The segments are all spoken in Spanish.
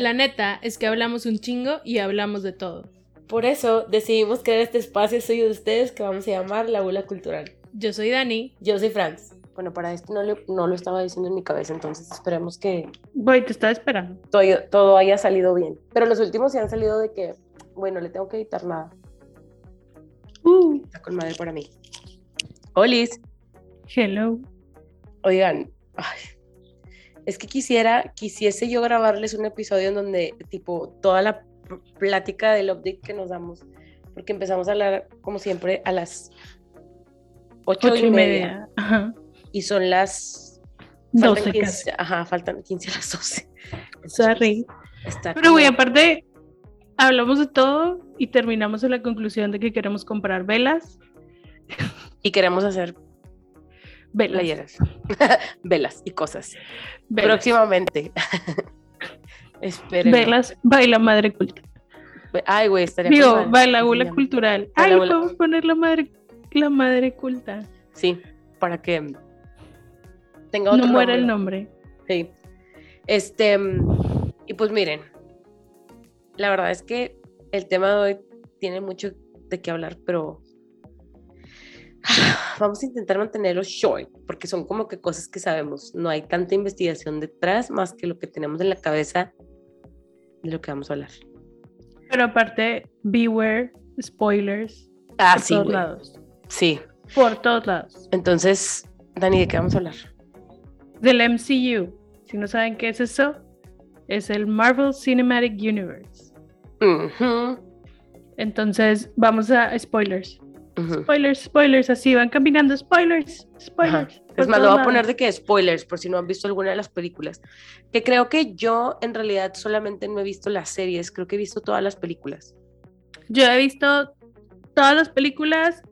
La neta es que hablamos un chingo y hablamos de todo. Por eso decidimos crear este espacio suyo de ustedes que vamos a llamar La Bula Cultural. Yo soy Dani. Yo soy Franz. Bueno, para esto no, no lo estaba diciendo en mi cabeza, entonces esperemos que... Voy, te estaba esperando. Todo, todo haya salido bien. Pero los últimos se han salido de que, bueno, le tengo que editar nada. Uh. Está con madre para mí. Olis. Hello. Oigan, es que quisiera, quisiese yo grabarles un episodio en donde, tipo, toda la plática del update que nos damos, porque empezamos a hablar, como siempre, a las ocho, y, media. Y son las... 12 15, Ajá, faltan 15 a las 12. Sorry. Pero, güey, aparte, hablamos de todo y terminamos en la conclusión de que queremos comprar velas. Y queremos hacer velas. velas y cosas. Próximamente. Esperen. Velas, baila madre culta. Ay, güey, estaría Digo, baila gula cultural. Ay, podemos poner la madre, la madre culta. Sí, para que tenga otro No muera el nombre. Sí. Este, y pues miren, la verdad es que el tema de hoy tiene mucho de qué hablar, pero vamos a intentar mantenerlo short, porque son como que cosas que sabemos. No hay tanta investigación detrás más que lo que tenemos en la cabeza de lo que vamos a hablar. Pero aparte, beware, spoilers. Ah, por todos lados. Sí. Por todos lados. Entonces, Dani, ¿de qué vamos a hablar? Del MCU. Si no saben qué es eso, es el Marvel Cinematic Universe. Entonces, vamos a spoilers. Spoilers, spoilers, así van caminando, spoilers, spoilers. Es más, lo voy a poner de que spoilers, por si no han visto alguna de las películas. Que creo que yo en realidad solamente no he visto las series, creo que he visto todas las películas. Yo he visto todas las películas,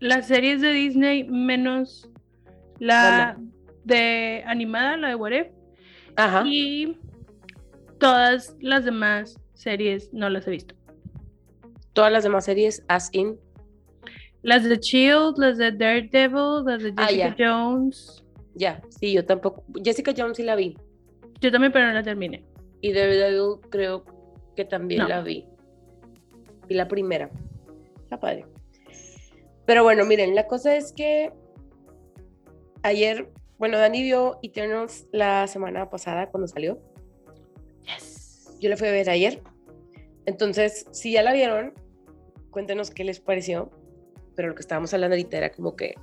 las series de Disney, menos la de animada, la de What Ajá. Y todas las demás series no las he visto. Todas las demás series, as in las de Shield, las de Daredevil, las de ah, Jessica Jones. Ya, sí, yo tampoco. Jessica Jones sí la vi. Yo también, pero no la terminé. Y Daredevil creo que también la vi. Y la primera. Está padre. Pero bueno, miren, la cosa es que ayer, bueno, Dani vio Eternals la semana pasada cuando salió. Yes. Yo la fui a ver ayer. Entonces, si ya la vieron, cuéntenos qué les pareció pero lo que estábamos hablando ahorita era como que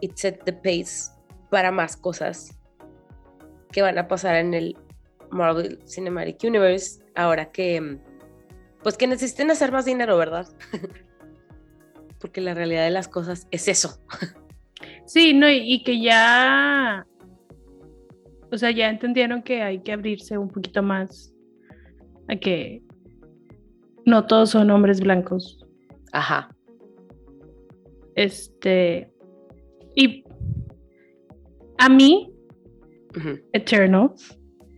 it set the pace para más cosas que van a pasar en el Marvel Cinematic Universe ahora que pues que necesiten hacer más dinero, ¿verdad? Porque la realidad de las cosas es eso. Sí, no, y, que ya, o sea, ya entendieron que hay que abrirse un poquito más a que no todos son hombres blancos. Ajá. Este. Y a mí, Eternal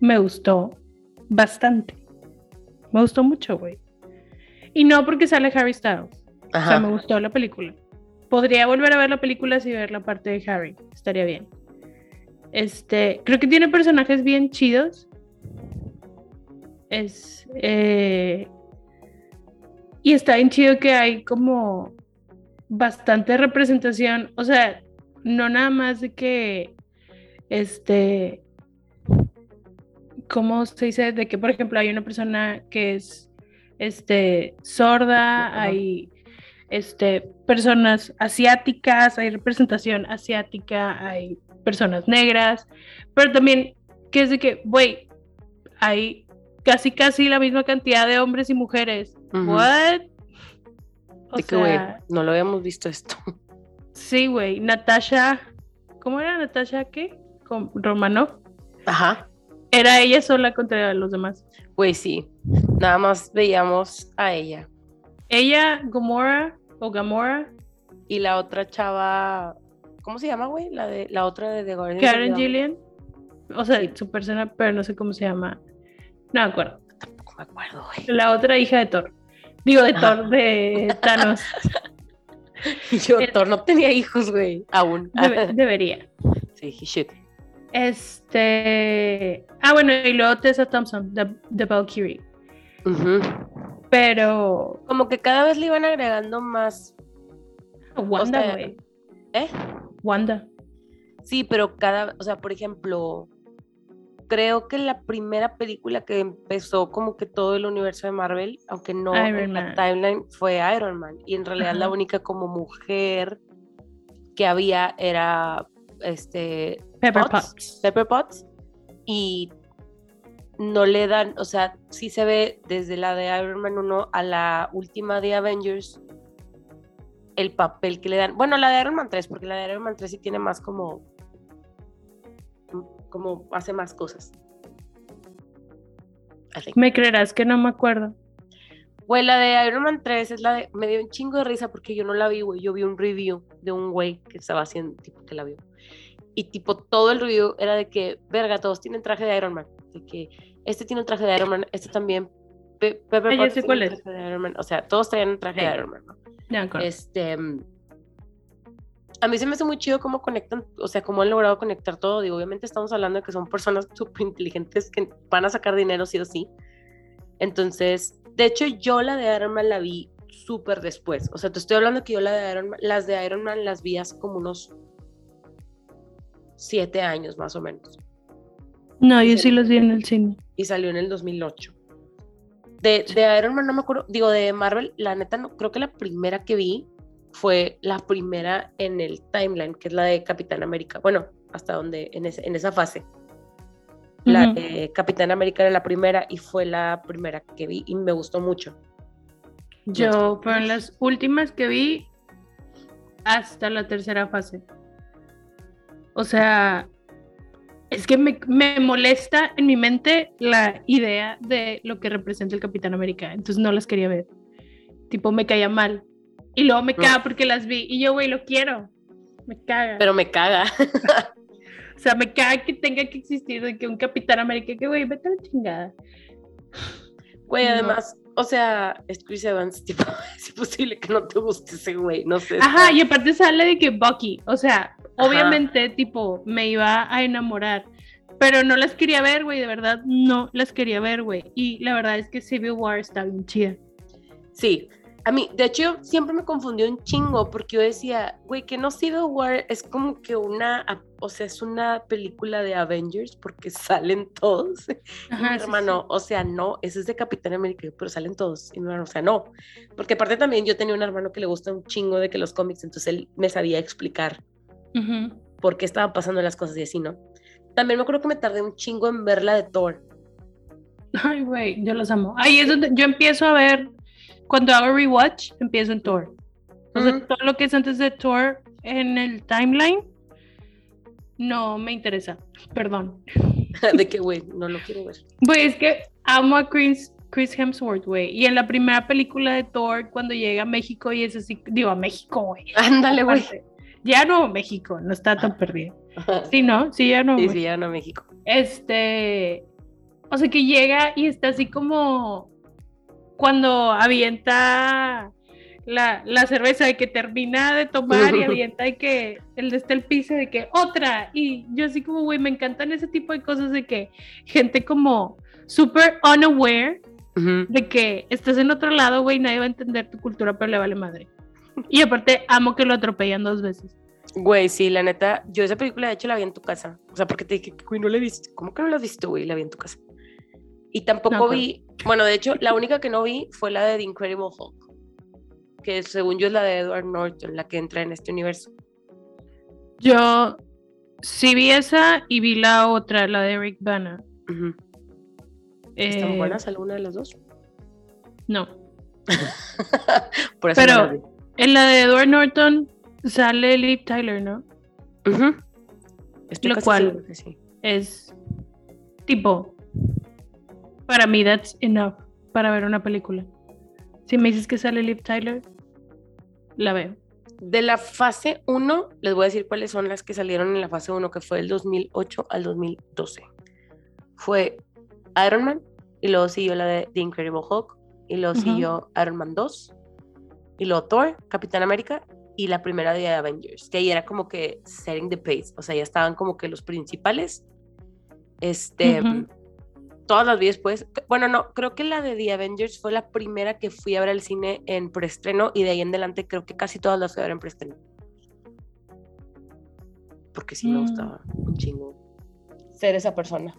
me gustó bastante. Me gustó mucho, güey. Y no porque sale Harry Styles. O sea, me gustó la película. Podría volver a ver la película si ver la parte de Harry. Estaría bien. Este, creo que tiene personajes bien chidos. Es. Eh, y está bien chido que hay como bastante representación, o sea, no nada más de que, este, ¿cómo se dice? De que, por ejemplo, hay una persona que es, este, sorda, hay, este, personas asiáticas, hay representación asiática, hay personas negras, pero también que es de que, güey, hay casi casi la misma cantidad de hombres y mujeres. What? Güey, no lo habíamos visto esto. Sí, güey. Natasha, ¿cómo era Natasha qué? Con Romano. Ajá. Era ella sola contra los demás. Güey, sí. Nada más veíamos a ella. Ella, Gomorra o Gamora. Y la otra chava, ¿cómo se llama, güey? La de la otra de The Guardian. Karen Gillian. O sea, su persona, pero no sé cómo se llama. No me acuerdo. Tampoco me acuerdo, güey. La otra hija de Thor. Digo, de Thor, de Thanos. Yo, Thor no tenía hijos, güey, aún. debería. Sí, he should. Este. Ah, bueno, y luego Tessa Thompson, de, de Valkyrie. Pero. Como que cada vez le iban agregando más. Wanda, güey. ¿Eh? Wanda. Sí, pero cada. O sea, por ejemplo. Creo que la primera película que empezó como que todo el universo de Marvel, aunque no en la timeline, fue Iron Man. Y en realidad la única como mujer que había era este Pepper Potts. Pepper Potts. Y no le dan, o sea, sí se ve desde la de Iron Man 1 a la última de Avengers el papel que le dan. Bueno, la de Iron Man 3, porque la de Iron Man 3 sí tiene más como como hace más cosas. Me creerás que no me acuerdo. Güey, la de Iron Man 3 es la de. Me dio un chingo de risa porque yo no la vi, güey. Yo vi un review de un güey que estaba haciendo, tipo, que la vio. Y, tipo, todo el review era de que, verga, todos tienen traje de Iron Man. De que este tiene un traje de Iron Man, este también. Pepper Potts sé cuál es. O sea, todos traían un traje de Iron Man, ¿no? este. A mí se me hace muy chido cómo conectan, o sea, cómo han logrado conectar todo. Digo, obviamente estamos hablando de que son personas súper inteligentes que van a sacar dinero sí o sí. Entonces, de hecho, yo la de Iron Man la vi súper después. O sea, te estoy hablando que yo la de Iron Man, las de Iron Man las vi hace como unos siete años más o menos. No, yo sí las vi en el cine. Y salió en el 2008. De, de, Iron Man no me acuerdo, digo, de Marvel, la neta, no, creo que la primera que vi fue la primera en el timeline, que es la de Capitán América. Bueno, hasta donde, en, ese, en esa fase. La de Capitán América era la primera y fue la primera que vi y me gustó mucho. Yo fueron las últimas que vi hasta la tercera fase. O sea, es que me, me, molesta en mi mente la idea de lo que representa el Capitán América. Entonces no las quería ver. Tipo, me caía mal. Y luego me caga porque las vi. Y yo, güey, lo quiero. Me caga. Pero me caga. O sea, me cae que tenga que existir de que un Capitán América, que güey, vete a la chingada. Güey, además, o sea, es Chris Evans, tipo, es posible que no te guste ese güey, no sé. Ajá, y aparte sale de que Bucky, o sea, obviamente, tipo, me iba a enamorar, pero no las quería ver, güey, de verdad, no las quería ver, güey. Y la verdad es que Civil War está bien chida. Sí, a mí, de hecho, siempre me confundió un chingo porque yo decía, güey, que no Civil War es como que una, o sea, es una película de Avengers porque salen todos. Ajá, hermano, o sea, no, eso es de Capitán América, pero salen todos. Y mi hermano, o sea, no. Porque aparte también yo tenía un hermano que le gusta un chingo de que los cómics, entonces él me sabía explicar por qué estaban pasando las cosas y así, ¿no? También me acuerdo que me tardé un chingo en ver la de Thor. Ay, güey, yo los amo. Ahí es donde yo empiezo a ver cuando hago rewatch, empiezo en Thor. Todo lo que es antes de Thor en el timeline no me interesa. Perdón. ¿De qué, güey? No lo quiero ver. Güey, es que amo a Chris, Chris Hemsworth, güey. Y en la primera película de Thor, cuando llega a México y es así, digo, a México, güey. Ándale, güey. Ya no México, no está tan perdido. Sí, ¿no? Sí, ya no. Sí, sí, ya no México. Este, o sea, que llega y está así como cuando avienta la, la, cerveza de que termina de tomar y avienta de que el de este el piso de que otra y yo así como güey me encantan ese tipo de cosas de que gente como súper unaware de que estás en otro lado güey nadie va a entender tu cultura pero le vale madre y aparte amo que lo atropellan dos veces Güey, sí, la neta, yo esa película de hecho la vi en tu casa. O sea, porque te dije, güey, no la he visto. ¿Cómo que no la has visto, güey? La vi en tu casa. Y tampoco vi, bueno, de hecho, la única que no vi fue la de The Incredible Hulk, que según yo es la de Edward Norton, la que entra en este universo. Yo sí vi esa y vi la otra, la de Eric Bana. ¿Están eh, buenas alguna de las dos? No. Pero en la de Edward Norton sale Liv Tyler, ¿no? Lo cual es tipo para mí, that's enough para ver una película. Si me dices que sale Liv Tyler, la veo. De la fase 1, les voy a decir cuáles son las que salieron en la fase 1, que fue del 2008 al 2012. Fue Iron Man, y luego siguió la de The Incredible Hulk, y luego siguió Iron Man 2, y luego Thor, Capitán América, y la primera de Avengers, que ahí era como que setting the pace, o sea, ya estaban como que los principales. Este, todas las vi después. Bueno, no, creo que la de The Avengers fue la primera que fui a ver al cine en preestreno y de ahí en adelante creo que casi todas las fui a ver en preestreno. Porque sí me mm. gustaba un chingo ser esa persona.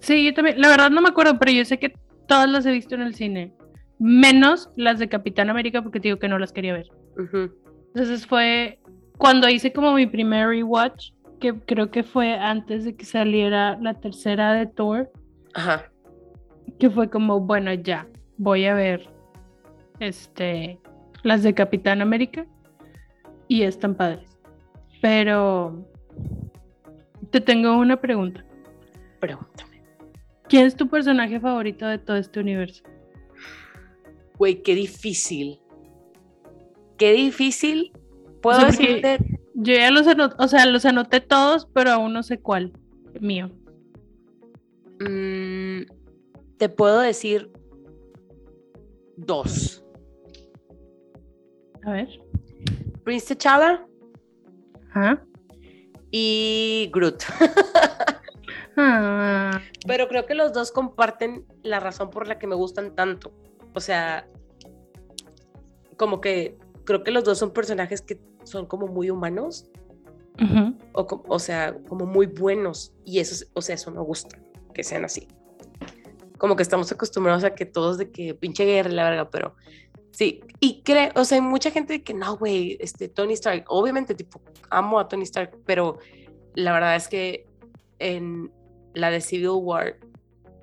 Sí, yo también, la verdad no me acuerdo, pero yo sé que todas las he visto en el cine, menos las de Capitán América porque te digo que no las quería ver. Entonces fue cuando hice como mi primer rewatch, que creo que fue antes de que saliera la tercera de Thor. Ajá. Que fue como, bueno, ya, voy a ver este las de Capitán América y están padres. Pero te tengo una pregunta. Pregúntame. ¿Quién es tu personaje favorito de todo este universo? Güey, qué difícil qué difícil. Puedo decirte. Yo ya los anoté, o sea, los anoté todos, pero aún no sé cuál. Mío. Mm, te puedo decir dos. A ver. Prince T'Challa. Ajá. Y Groot. Ah. Pero creo que los dos comparten la razón por la que me gustan tanto. O sea, como que creo que los dos son personajes que son como muy humanos. o, o, sea, como muy buenos. Y eso, o sea, eso me gusta, que sean así. Como que estamos acostumbrados a que todos de que pinche guerra la verga, pero sí. Y creo, o sea, hay mucha gente que no, güey, este, Tony Stark, obviamente, tipo, amo a Tony Stark, pero la verdad es que en la de Civil War,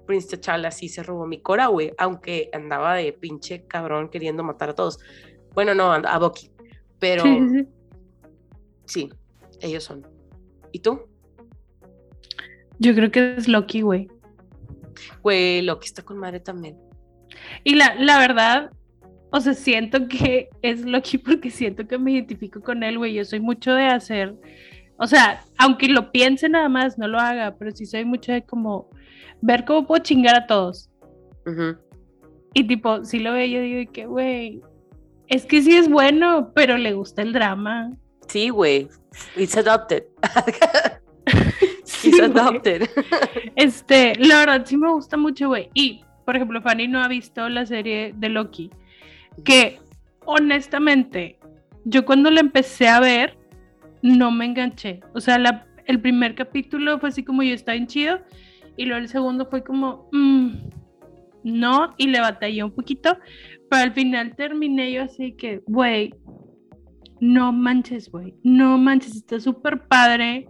Prince T'Challa sí se robó mi cora, güey, aunque andaba de pinche cabrón queriendo matar a todos. Bueno, no, a Bucky. Pero sí, ellos son. ¿Y tú? Yo creo que es Loki, güey. Güey, Loki está con madre también. Y la, la verdad, o sea, siento que es Loki porque siento que me identifico con él, güey. Yo soy mucho de hacer, o sea, aunque lo piense nada más, no lo haga, pero sí soy mucho de como ver cómo puedo chingar a todos. Y tipo, si lo veo, yo digo que, güey, es que sí es bueno, pero le gusta el drama. Sí, güey. It's adopted. It's adopted. Este, la verdad sí me gusta mucho, güey. Y, por ejemplo, Fanny no ha visto la serie de Loki. Que, honestamente, yo cuando la empecé a ver, no me enganché. O sea, la, el primer capítulo fue así como yo estaba en chido. Y luego el segundo fue como, mm, no, y le batallé un poquito. Pero al final terminé yo así que, güey, no manches, güey, no manches, está súper padre.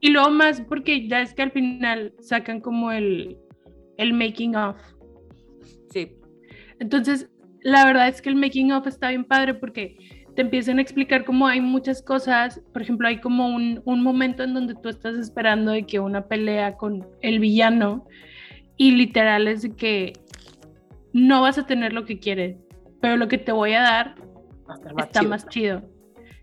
Y luego más porque ya es que al final sacan como el, el making of. Sí. Entonces, la verdad es que el making of está bien padre porque te empiezan a explicar cómo hay muchas cosas. Por ejemplo, hay como un, un momento en donde tú estás esperando de que una pelea con el villano y literal es de que no vas a tener lo que quieres, pero lo que te voy a dar está más chido.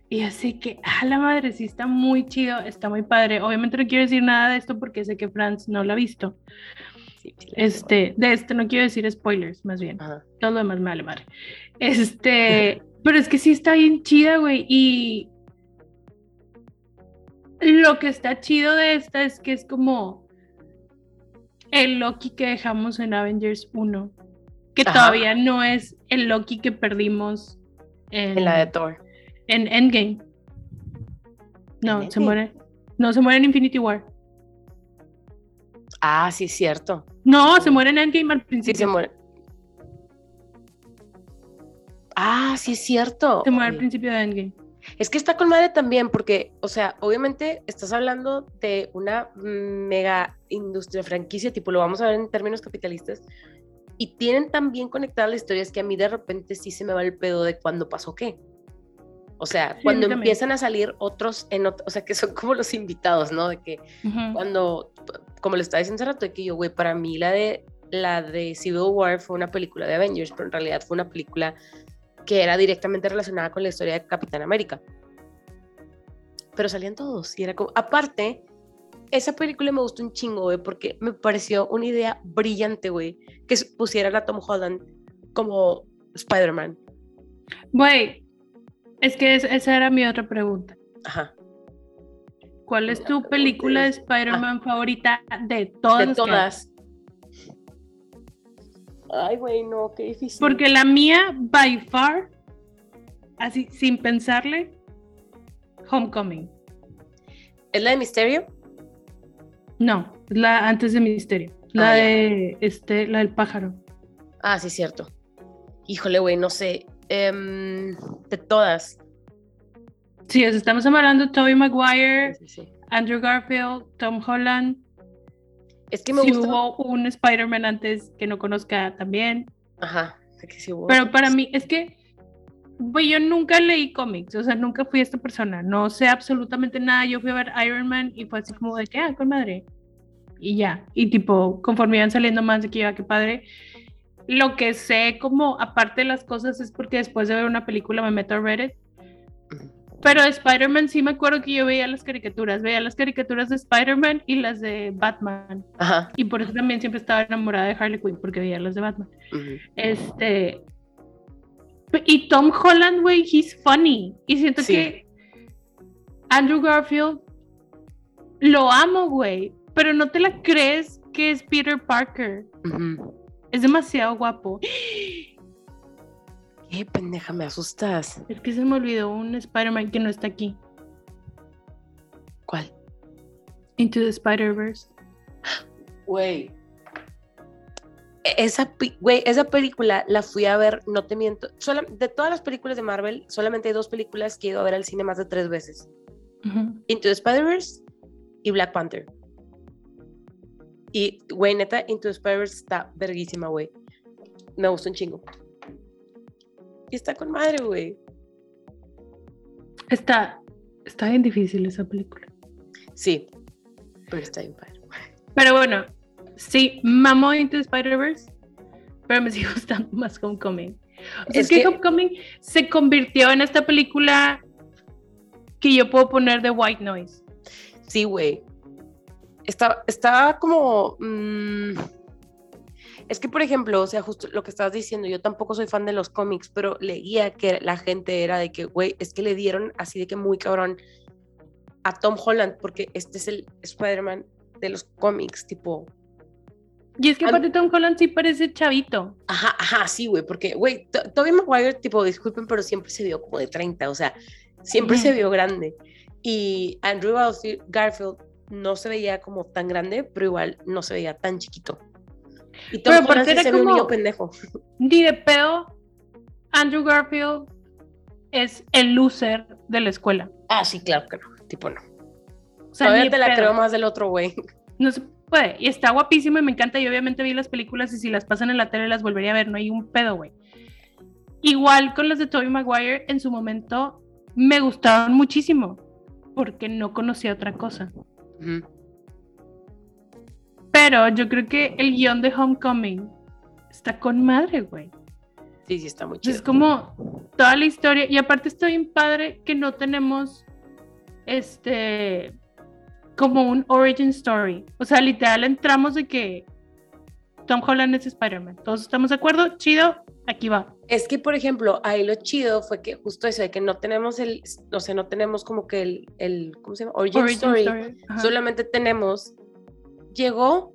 Y así que, a la madre, sí está muy chido, está muy padre. Obviamente no quiero decir nada de esto porque sé que Franz no lo ha visto. este, de este no quiero decir spoilers, más bien. Todo lo demás me vale madre. Este, pero es que sí está bien chida, güey. Y lo que está chido de esta es que es como el Loki que dejamos en Avengers 1 que todavía no es el Loki que perdimos en, la de Thor. En Endgame. No, se muere. No, se muere en Infinity War. Ah, sí, es cierto. No, se muere en Endgame al principio. Sí, se muere. Ah, sí, es cierto. Se muere al principio de Endgame. Es que está con madre también, porque, o sea, obviamente estás hablando de una mega industria franquicia, tipo, lo vamos a ver en términos capitalistas, y tienen tan bien conectadas las historias que a mí de repente sí se me va el pedo de cuándo pasó qué. O sea, cuando empiezan a salir otros, en o sea, que son como los invitados, ¿no? De que cuando, como le estaba diciendo hace rato, de que yo, güey, para mí la de, la de Civil War fue una película de Avengers, pero en realidad fue una película que era directamente relacionada con la historia de Capitán América. Pero salían todos y era como, aparte, esa película me gustó un chingo, güey, porque me pareció una idea brillante, güey, que pusieran a Tom Holland como Spider-Man. Güey, Es que esa era mi otra pregunta. Ajá. ¿Cuál es tu película de Spider-Man favorita de todas? De todas. Ay, güey, no, qué difícil. Porque la mía, by far, así sin pensarle, Homecoming. ¿Es la de Misterio? No, es la antes de Misterio. La ah, de este, la del pájaro. Ah, sí, cierto. Híjole, güey, no sé. Em, de todas. Sí, estamos hablando de Tobey Maguire, Andrew Garfield, Tom Holland. Es que me si hubo un Spider-Man antes que no conozca también. Ajá, que sí hubo. Pero para mí, es que pues yo nunca leí cómics, o sea, nunca fui esta persona, no sé absolutamente nada. Yo fui a ver Iron Man y fue así como de que, ah, con madre. Y ya, y tipo, conforme iban saliendo más de que iba, qué padre. Lo que sé, como aparte de las cosas, es porque después de ver una película me meto a Reddit. Pero de Spider-Man sí me acuerdo que yo veía las caricaturas, veía las caricaturas de Spider-Man y las de Batman. Ajá. Y por eso también siempre estaba enamorada de Harley Quinn, porque veía las de Batman. Este, y Tom Holland, güey, he's funny. Y siento que Andrew Garfield lo amo, güey, pero no te la crees que es Peter Parker. Es demasiado guapo. Qué pendeja, me asustas. Es que se me olvidó un Spider-Man que no está aquí. ¿Cuál? Into the Spider-Verse. Güey, esa, güey, esa película la fui a ver, no te miento, de todas las películas de Marvel, solamente hay dos películas que he ido a ver al cine más de tres veces. Into the Spider-Verse y Black Panther. Y, güey, neta, Into the Spider-Verse está verguísima, güey. Me gustó un chingo. Y está con madre, güey. Está, está bien difícil esa película. Sí, pero está bien padre. Pero bueno, sí, mamó Into Spider-Verse, pero me sigue gustando más Homecoming. es, que, Homecoming se convirtió en esta película que yo puedo poner de white noise. Sí, güey. Está, está como... Mm, es que, por ejemplo, o sea, justo lo que estabas diciendo, yo tampoco soy fan de los cómics, pero leía que la gente era de que, güey, es que le dieron así de que muy cabrón a Tom Holland, porque este es el Spider-Man de los cómics, tipo, y es que aparte Tom Holland sí parece chavito. Ajá, ajá, sí, güey, porque, güey, Tobey Maguire, tipo, disculpen, pero siempre se vio como de 30, o sea, siempre se vio grande. Y Andrew Garfield no se veía como tan grande, pero igual no se veía tan chiquito. Y Tom pero Holland se un niño pendejo. Ni de pedo, Andrew Garfield es el loser de la escuela. Ah, sí, claro que no, tipo no. O sea, Todavía te la creo más del otro güey. No sé puede. Y está guapísimo y me encanta. Y obviamente vi las películas y si las pasan en la tele las volvería a ver. No hay un pedo, güey. Igual con las de Tobey Maguire, en su momento me gustaban muchísimo porque no conocía otra cosa. Pero yo creo que el guion de Homecoming está con madre, güey. Sí, sí, está muy chido. Es como toda la historia. Y aparte está bien padre que no tenemos este como un origin story. O sea, literal entramos de que Tom Holland es Spider-Man. ¿Todos estamos de acuerdo? Chido, aquí va. Es que, por ejemplo, ahí lo chido fue que justo eso de que no tenemos el, o sea, no tenemos como que el, el ¿cómo se llama? Origin, story. Solamente tenemos, llegó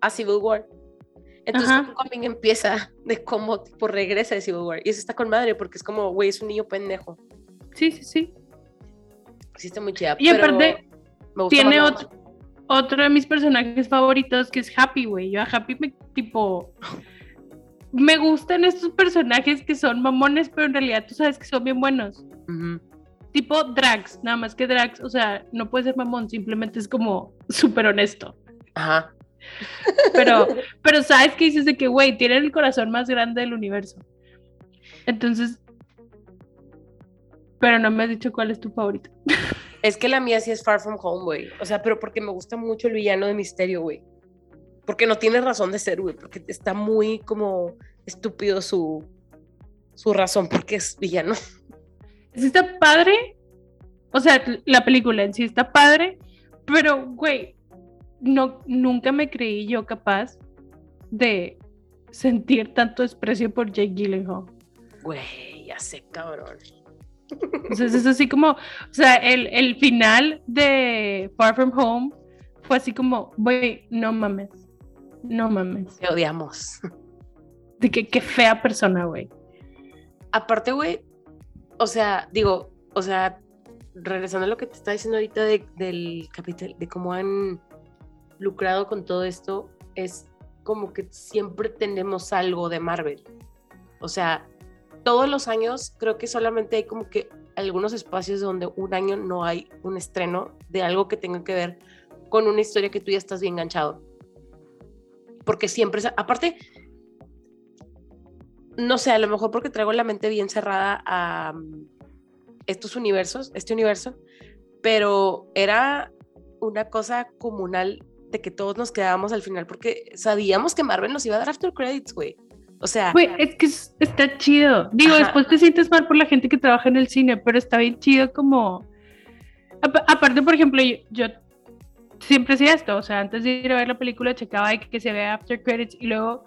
a Civil War. Entonces, Homecoming empieza de cómo tipo regresa de Civil War. Y eso está con madre porque es como, güey, es un niño pendejo. Sí, sí, sí. Sí, está muy chida. Y aparte, tiene otro, otro de mis personajes favoritos que es Happy, güey. Yo a Happy me tipo. Me gustan estos personajes que son mamones, pero en realidad tú sabes que son bien buenos. Tipo Drax, nada más que Drax, o sea, no puede ser mamón, simplemente es como súper honesto. Ajá. Pero, pero sabes que dices de que, güey, tienen el corazón más grande del universo. Entonces, pero no me has dicho cuál es tu favorito. Es que la mía sí es Far From Home, güey. O sea, pero porque me gusta mucho el villano de Misterio, güey. Porque no tiene razón de ser, güey. Porque está muy como estúpido su, su razón porque es villano. Sí está padre. O sea, la película en sí está padre. Pero, güey, no, nunca me creí yo capaz de sentir tanto desprecio por Jake Gyllenhaal. Güey, ya sé, cabrón. Entonces es así como, o sea, el, el final de Far From Home fue así como, güey, no mames, no mames. Te odiamos. De que qué fea persona, güey. Aparte, güey, o sea, digo, o sea, regresando a lo que te estaba diciendo ahorita del capital, de cómo han lucrado con todo esto, es como que siempre tenemos algo de Marvel. O sea, todos los años creo que solamente hay como que algunos espacios donde un año no hay un estreno de algo que tenga que ver con una historia que tú ya estás bien enganchado. Porque siempre, aparte, no sé, a lo mejor porque traigo la mente bien cerrada a mm, estos universos, este universo, pero era una cosa comunal de que todos nos quedábamos al final porque sabíamos que Marvel nos iba a dar after credits, güey. O sea. Güey, es que está chido. Digo, después te sientes mal por la gente que trabaja en el cine, pero está bien chido como. aparte, por ejemplo, yo, siempre hacía esto. O sea, antes de ir a ver la película, checaba que, que se vea after credits y luego.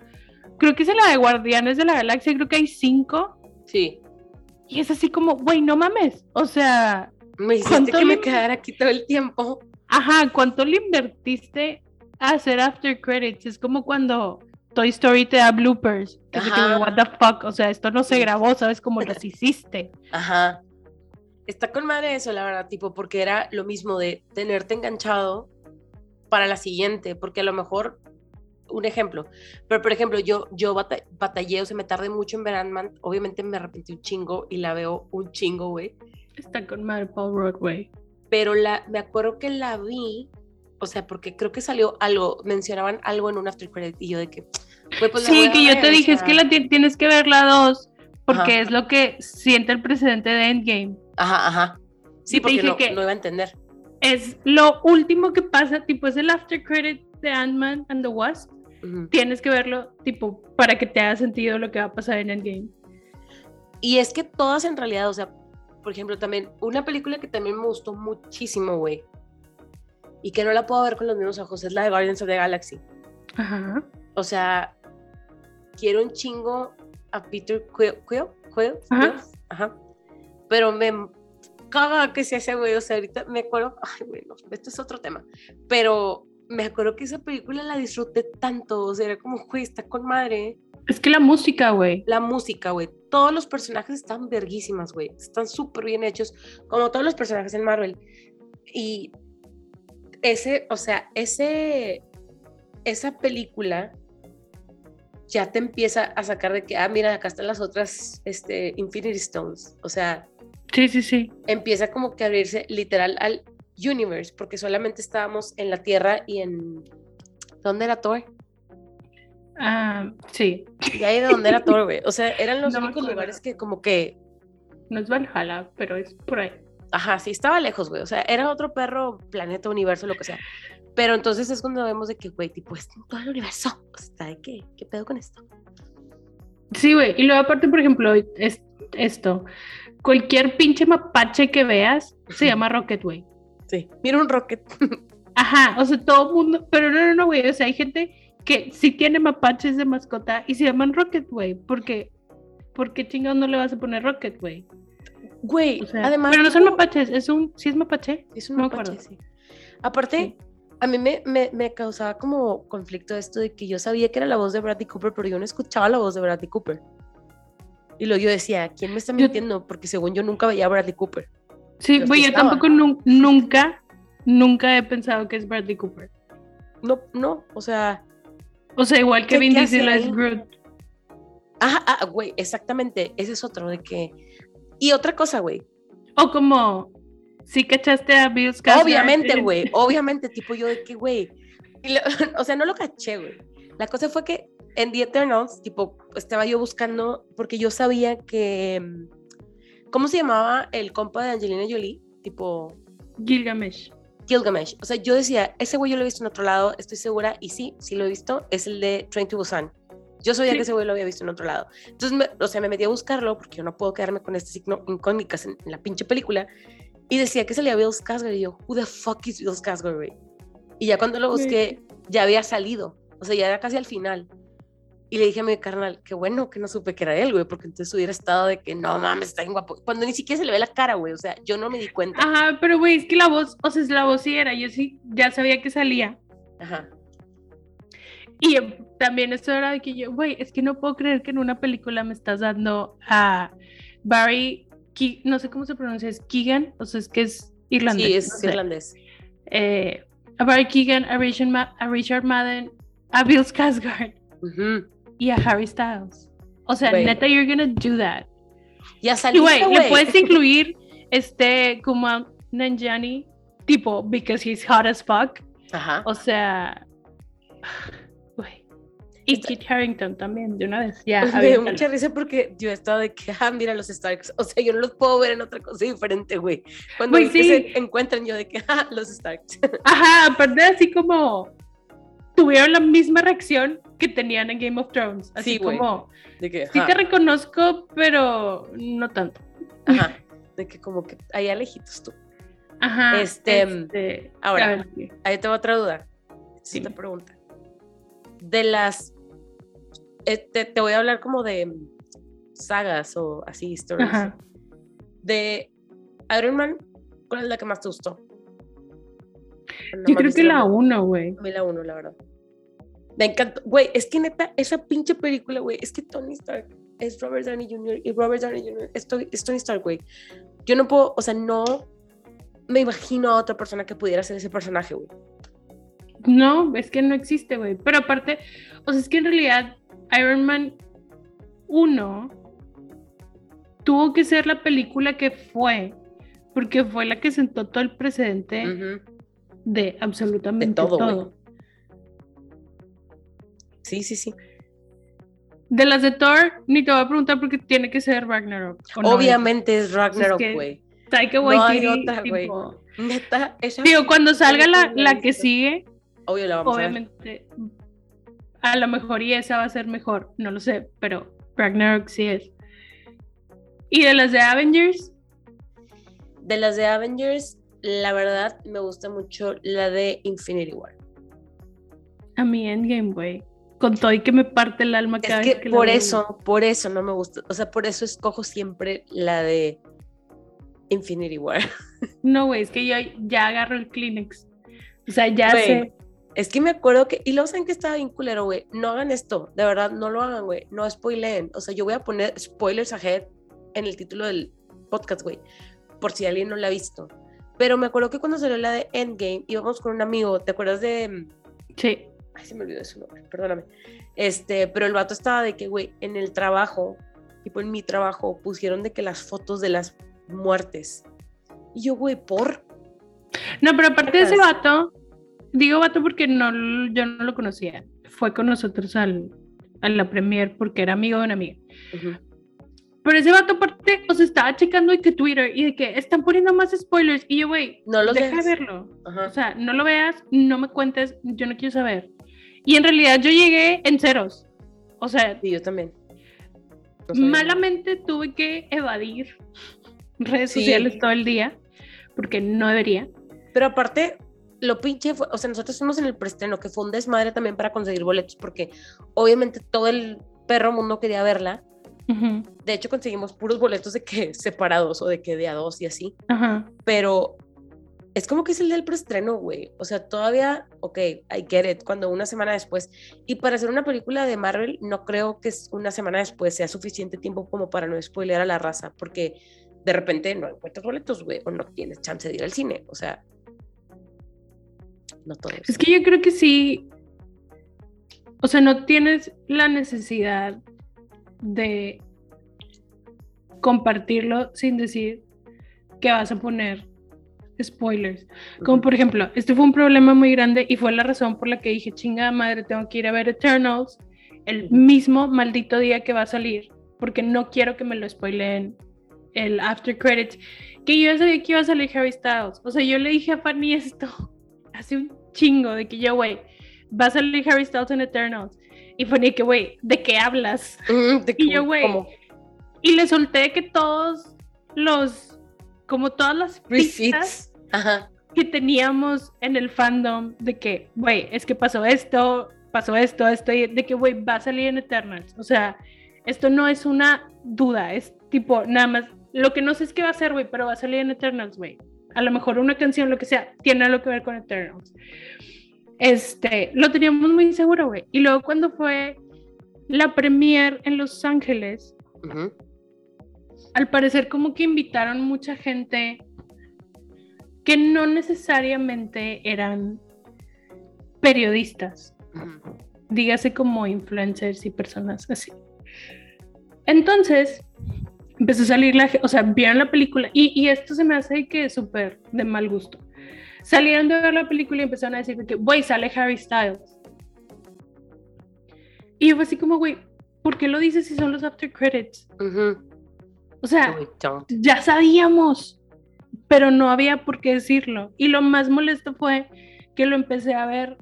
Creo que es la de Guardianes de la Galaxia, creo que hay cinco. Sí. Y es así como, güey, no mames. O sea. Me hiciste que me quedara aquí todo el tiempo. Ajá, ¿cuánto le invertiste a hacer after credits? Es como cuando Toy Story te da bloopers. Ajá. what the fuck, o sea, esto no se grabó, ¿sabes cómo las hiciste? Ajá. Está con madre eso, la verdad, tipo, porque era lo mismo de tenerte enganchado para la siguiente, porque a lo mejor, un ejemplo, pero por ejemplo, yo, yo batallé, o sea, me tardé mucho en ver Ant-Man, obviamente me arrepentí un chingo y la veo un chingo, güey. Está con madre Paul güey. Pero la, me acuerdo que la vi, o sea, porque creo que salió algo, mencionaban algo en un after credit y yo de que, pues sí, que yo te dije, es que la tienes que ver la dos, porque es lo que siente el presidente de Endgame. Ajá, ajá. Sí, porque no, no, iba a entender. Es lo último que pasa, tipo, es el after credit de Ant-Man and the Wasp. Tienes que verlo, tipo, para que te haga sentido lo que va a pasar en Endgame. Y es que todas en realidad, o sea, por ejemplo, también una película que también me gustó muchísimo, güey, y que no la puedo ver con los mismos ojos, es la de Guardians of the Galaxy. Ajá. O sea, quiero un chingo a Peter Quill, Quill, Ajá. Pero me caga que se hace, güey. O sea, ahorita me acuerdo, ay, güey, no, esto es otro tema. Pero me acuerdo que esa película la disfruté tanto. O sea, era como, güey, está con madre. Es que la música, güey. La música, güey. Todos los personajes están verguísimas, güey. Están súper bien hechos, como todos los personajes en Marvel. Y ese, o sea, ese, esa película ya te empieza a sacar de que, ah, mira, acá están las otras este, Infinity Stones. O sea, sí, sí, sí. Empieza como que a abrirse literal al universe, porque solamente estábamos en la Tierra y en... ¿Dónde era Thor? Ah, sí. Y ahí de dónde era Thor, güey. O sea, eran los únicos lugares que como que... No es Valhalla, pero es por ahí. Ajá, sí, estaba lejos, güey. O sea, era otro perro, planeta, universo, lo que sea. Pero entonces es cuando vemos de que, güey, tipo, es todo el universo. O sea, ¿de qué? ¿Qué pedo con esto? Sí, güey. Y luego aparte, por ejemplo, es esto. Cualquier pinche mapache que veas se llama Rocket, güey. Sí, mira un Rocket. Ajá, o sea, todo el mundo, pero no, no, no, güey, o sea, hay gente que sí tiene mapaches de mascota y se llaman Rocket, güey, porque, ¿por qué chingados no le vas a poner Rocket, güey? Güey, además. Pero no son mapaches, es un, sí es mapache. Es un mapache, sí. Aparte, a mí me, me, causaba como conflicto esto de que yo sabía que era la voz de Bradley Cooper, pero yo no escuchaba la voz de Bradley Cooper. Y luego yo decía, ¿quién me está mintiendo? Porque según yo nunca veía a Bradley Cooper. Sí, güey, yo tampoco nunca, nunca he pensado que es Bradley Cooper. No, no, o sea. O sea, igual que Vin Diesel es Groot. Ajá, ah, güey, exactamente. Ese es otro de que. Y otra cosa, güey. O como Sí, cachaste a Bill Skarsgård. Obviamente, güey. Obviamente, tipo yo de que, güey. O sea, no lo caché, güey. La cosa fue que en The Eternals, tipo, estaba yo buscando, porque yo sabía que. ¿Cómo se llamaba el compa de Angelina Jolie? Tipo. Gilgamesh. Gilgamesh. O sea, yo decía, ese güey yo lo he visto en otro lado, estoy segura, y sí, sí lo he visto, es el de Train to Busan. Yo sabía que ese güey lo había visto en otro lado. Entonces, o sea, me metí a buscarlo porque yo no puedo quedarme con este signo incógnitas en, en la pinche película. Y decía que salía Bill Skarsgård y yo, who the fuck is Bill Skarsgård, Y ya cuando lo busqué, ya había salido. O sea, ya era casi al final. Y le dije a mi carnal, qué bueno que no supe que era él, güey, porque entonces hubiera estado de que no mames, está bien guapo. Cuando ni siquiera se le ve la cara, güey, o sea, yo no me di cuenta. Ajá, pero güey, es que la voz, o sea, la voz sí era, yo sí ya sabía que salía. Ajá. Y también esto era de que yo, güey, es que no puedo creer que en una película me estás dando a Barry, no sé cómo se pronuncia, es Keegan, o sea, es que es irlandés. Sí, es irlandés. Eh, a Barry Keegan, a Richard, Madden, a Bill Skarsgård y a Harry Styles. O sea, neta, you're gonna do that. Ya salió. Y güey, le puedes incluir este como Nanjani, tipo, because he's hot as fuck. Ajá. O sea, y Kit Harrington también, de una vez. Ya, me dio mucha risa porque yo he estado de que, ah, mira los Starks. O sea, yo no los puedo ver en otra cosa diferente, güey. Cuando se encuentran, yo de que, ah, los Starks. Ajá, aparte así como tuvieron la misma reacción que tenían en Game of Thrones. Así como, de que, sí te reconozco, pero no tanto. Ajá, de que como que allá lejitos tú. Ajá. Este, este ahora, ahí tengo otra duda. Sí, te pregunta. De las eh, te, voy a hablar como de sagas o así, historias. De Iron Man, ¿cuál es la que más te gustó? Yo creo que la 1, güey. A mí la 1, la verdad. Me encantó. Güey, es que neta, esa pinche película, güey, es que Tony Stark es Robert Downey Jr. y Robert Downey Jr. es Tony, es Tony Stark, güey. Yo no puedo, o sea, no me imagino a otra persona que pudiera ser ese personaje, güey. No, es que no existe, güey. Pero aparte, o sea, es que en realidad Iron Man 1 tuvo que ser la película que fue, porque fue la que sentó todo el precedente de absolutamente todo. Sí, sí, sí. De las de Thor, ni te voy a preguntar porque tiene que ser Ragnarok. Obviamente es Ragnarok, güey. no hay otra, güey. Neta, Digo, cuando salga la, la que sigue, Obvio la vamos obviamente a ver a lo mejor y esa va a ser mejor, no lo sé, pero Ragnarok sí es. ¿Y de las de Avengers? De las de Avengers, la verdad me gusta mucho la de Infinity War. A mí Endgame, güey. Con todo y que me parte el alma cada vez que por eso, por eso no me gusta. O sea, por eso escojo siempre la de Infinity War. No, güey, es que yo ya agarro el Kleenex. O sea, ya sé. Es que me acuerdo que, y luego saben que estaba bien culero, güey. No hagan esto, de verdad, no lo hagan, güey. No spoileen. O sea, yo voy a poner spoilers ahead en el título del podcast, güey, por si alguien no la ha visto. Pero me acuerdo que cuando salió la de Endgame, íbamos con un amigo, ¿te acuerdas de. Mm? Sí. Ay, se me olvidó su nombre, perdóname. Este, pero el vato estaba de que, güey, en el trabajo, tipo en mi trabajo, pusieron de que las fotos de las muertes. Y yo, güey, ¿por? No, pero aparte de ese vato, Digo vato porque no, yo no lo conocía. Fue con nosotros al, a la premier porque era amigo de una amiga. Pero ese vato aparte, o sea, estaba checando y que Twitter y de que están poniendo más spoilers. Y yo, güey, no deja de verlo. O sea, no lo veas, no me cuentes, yo no quiero saber. Y en realidad yo llegué en ceros. O sea, sí, yo también. malamente tuve que evadir redes sociales todo el día porque no debería. Pero aparte, lo pinche fue, o sea, nosotros fuimos en el preestreno, que fue un desmadre también para conseguir boletos, porque obviamente todo el perro mundo quería verla. De hecho, conseguimos puros boletos de que separados o de que de a dos y así. Pero es como que es el del preestreno, güey. O sea, todavía, ok, I get it, cuando una semana después. Y para hacer una película de Marvel, no creo que una semana después sea suficiente tiempo como para no spoilear a la raza, porque de repente no encuentras boletos, güey, o no tienes chance de ir al cine. O sea, no todo. Es que yo creo que sí, o sea, no tienes la necesidad de compartirlo sin decir que vas a poner spoilers. Como por ejemplo, este fue un problema muy grande y fue la razón por la que dije, chinga madre, tengo que ir a ver Eternals el mismo maldito día que va a salir, porque no quiero que me lo spoileen el after credits, que yo ya sabía que iba a salir Harry Styles. O sea, yo le dije a Fanny esto hace un chingo de que yo, güey, va a salir Harry Styles en Eternals. Y fue que, güey, ¿de qué hablas? y yo, güey. Y le solté que todos los, como todas las pistas que teníamos en el fandom de que, güey, es que pasó esto, pasó esto, esto, de que, güey, va a salir en Eternals. O sea, esto no es una duda, es tipo, nada más, lo que no sé es qué va a ser, güey, pero va a salir en Eternals, güey. A lo mejor una canción, lo que sea, tiene algo que ver con Eternals. Este, lo teníamos muy seguro, güey. Y luego cuando fue la premier en Los Ángeles, al parecer como que invitaron mucha gente que no necesariamente eran periodistas, dígase como influencers y personas así. Entonces, empezó a salir la o sea, vieron la película y, esto se me hace que es súper de mal gusto. Salieron de ver la película y empezaron a decir que, güey, sale Harry Styles. Y yo fue así como, güey, ¿por qué lo dices si son los after credits? O sea, ya sabíamos, pero no había por qué decirlo. Y lo más molesto fue que lo empecé a ver,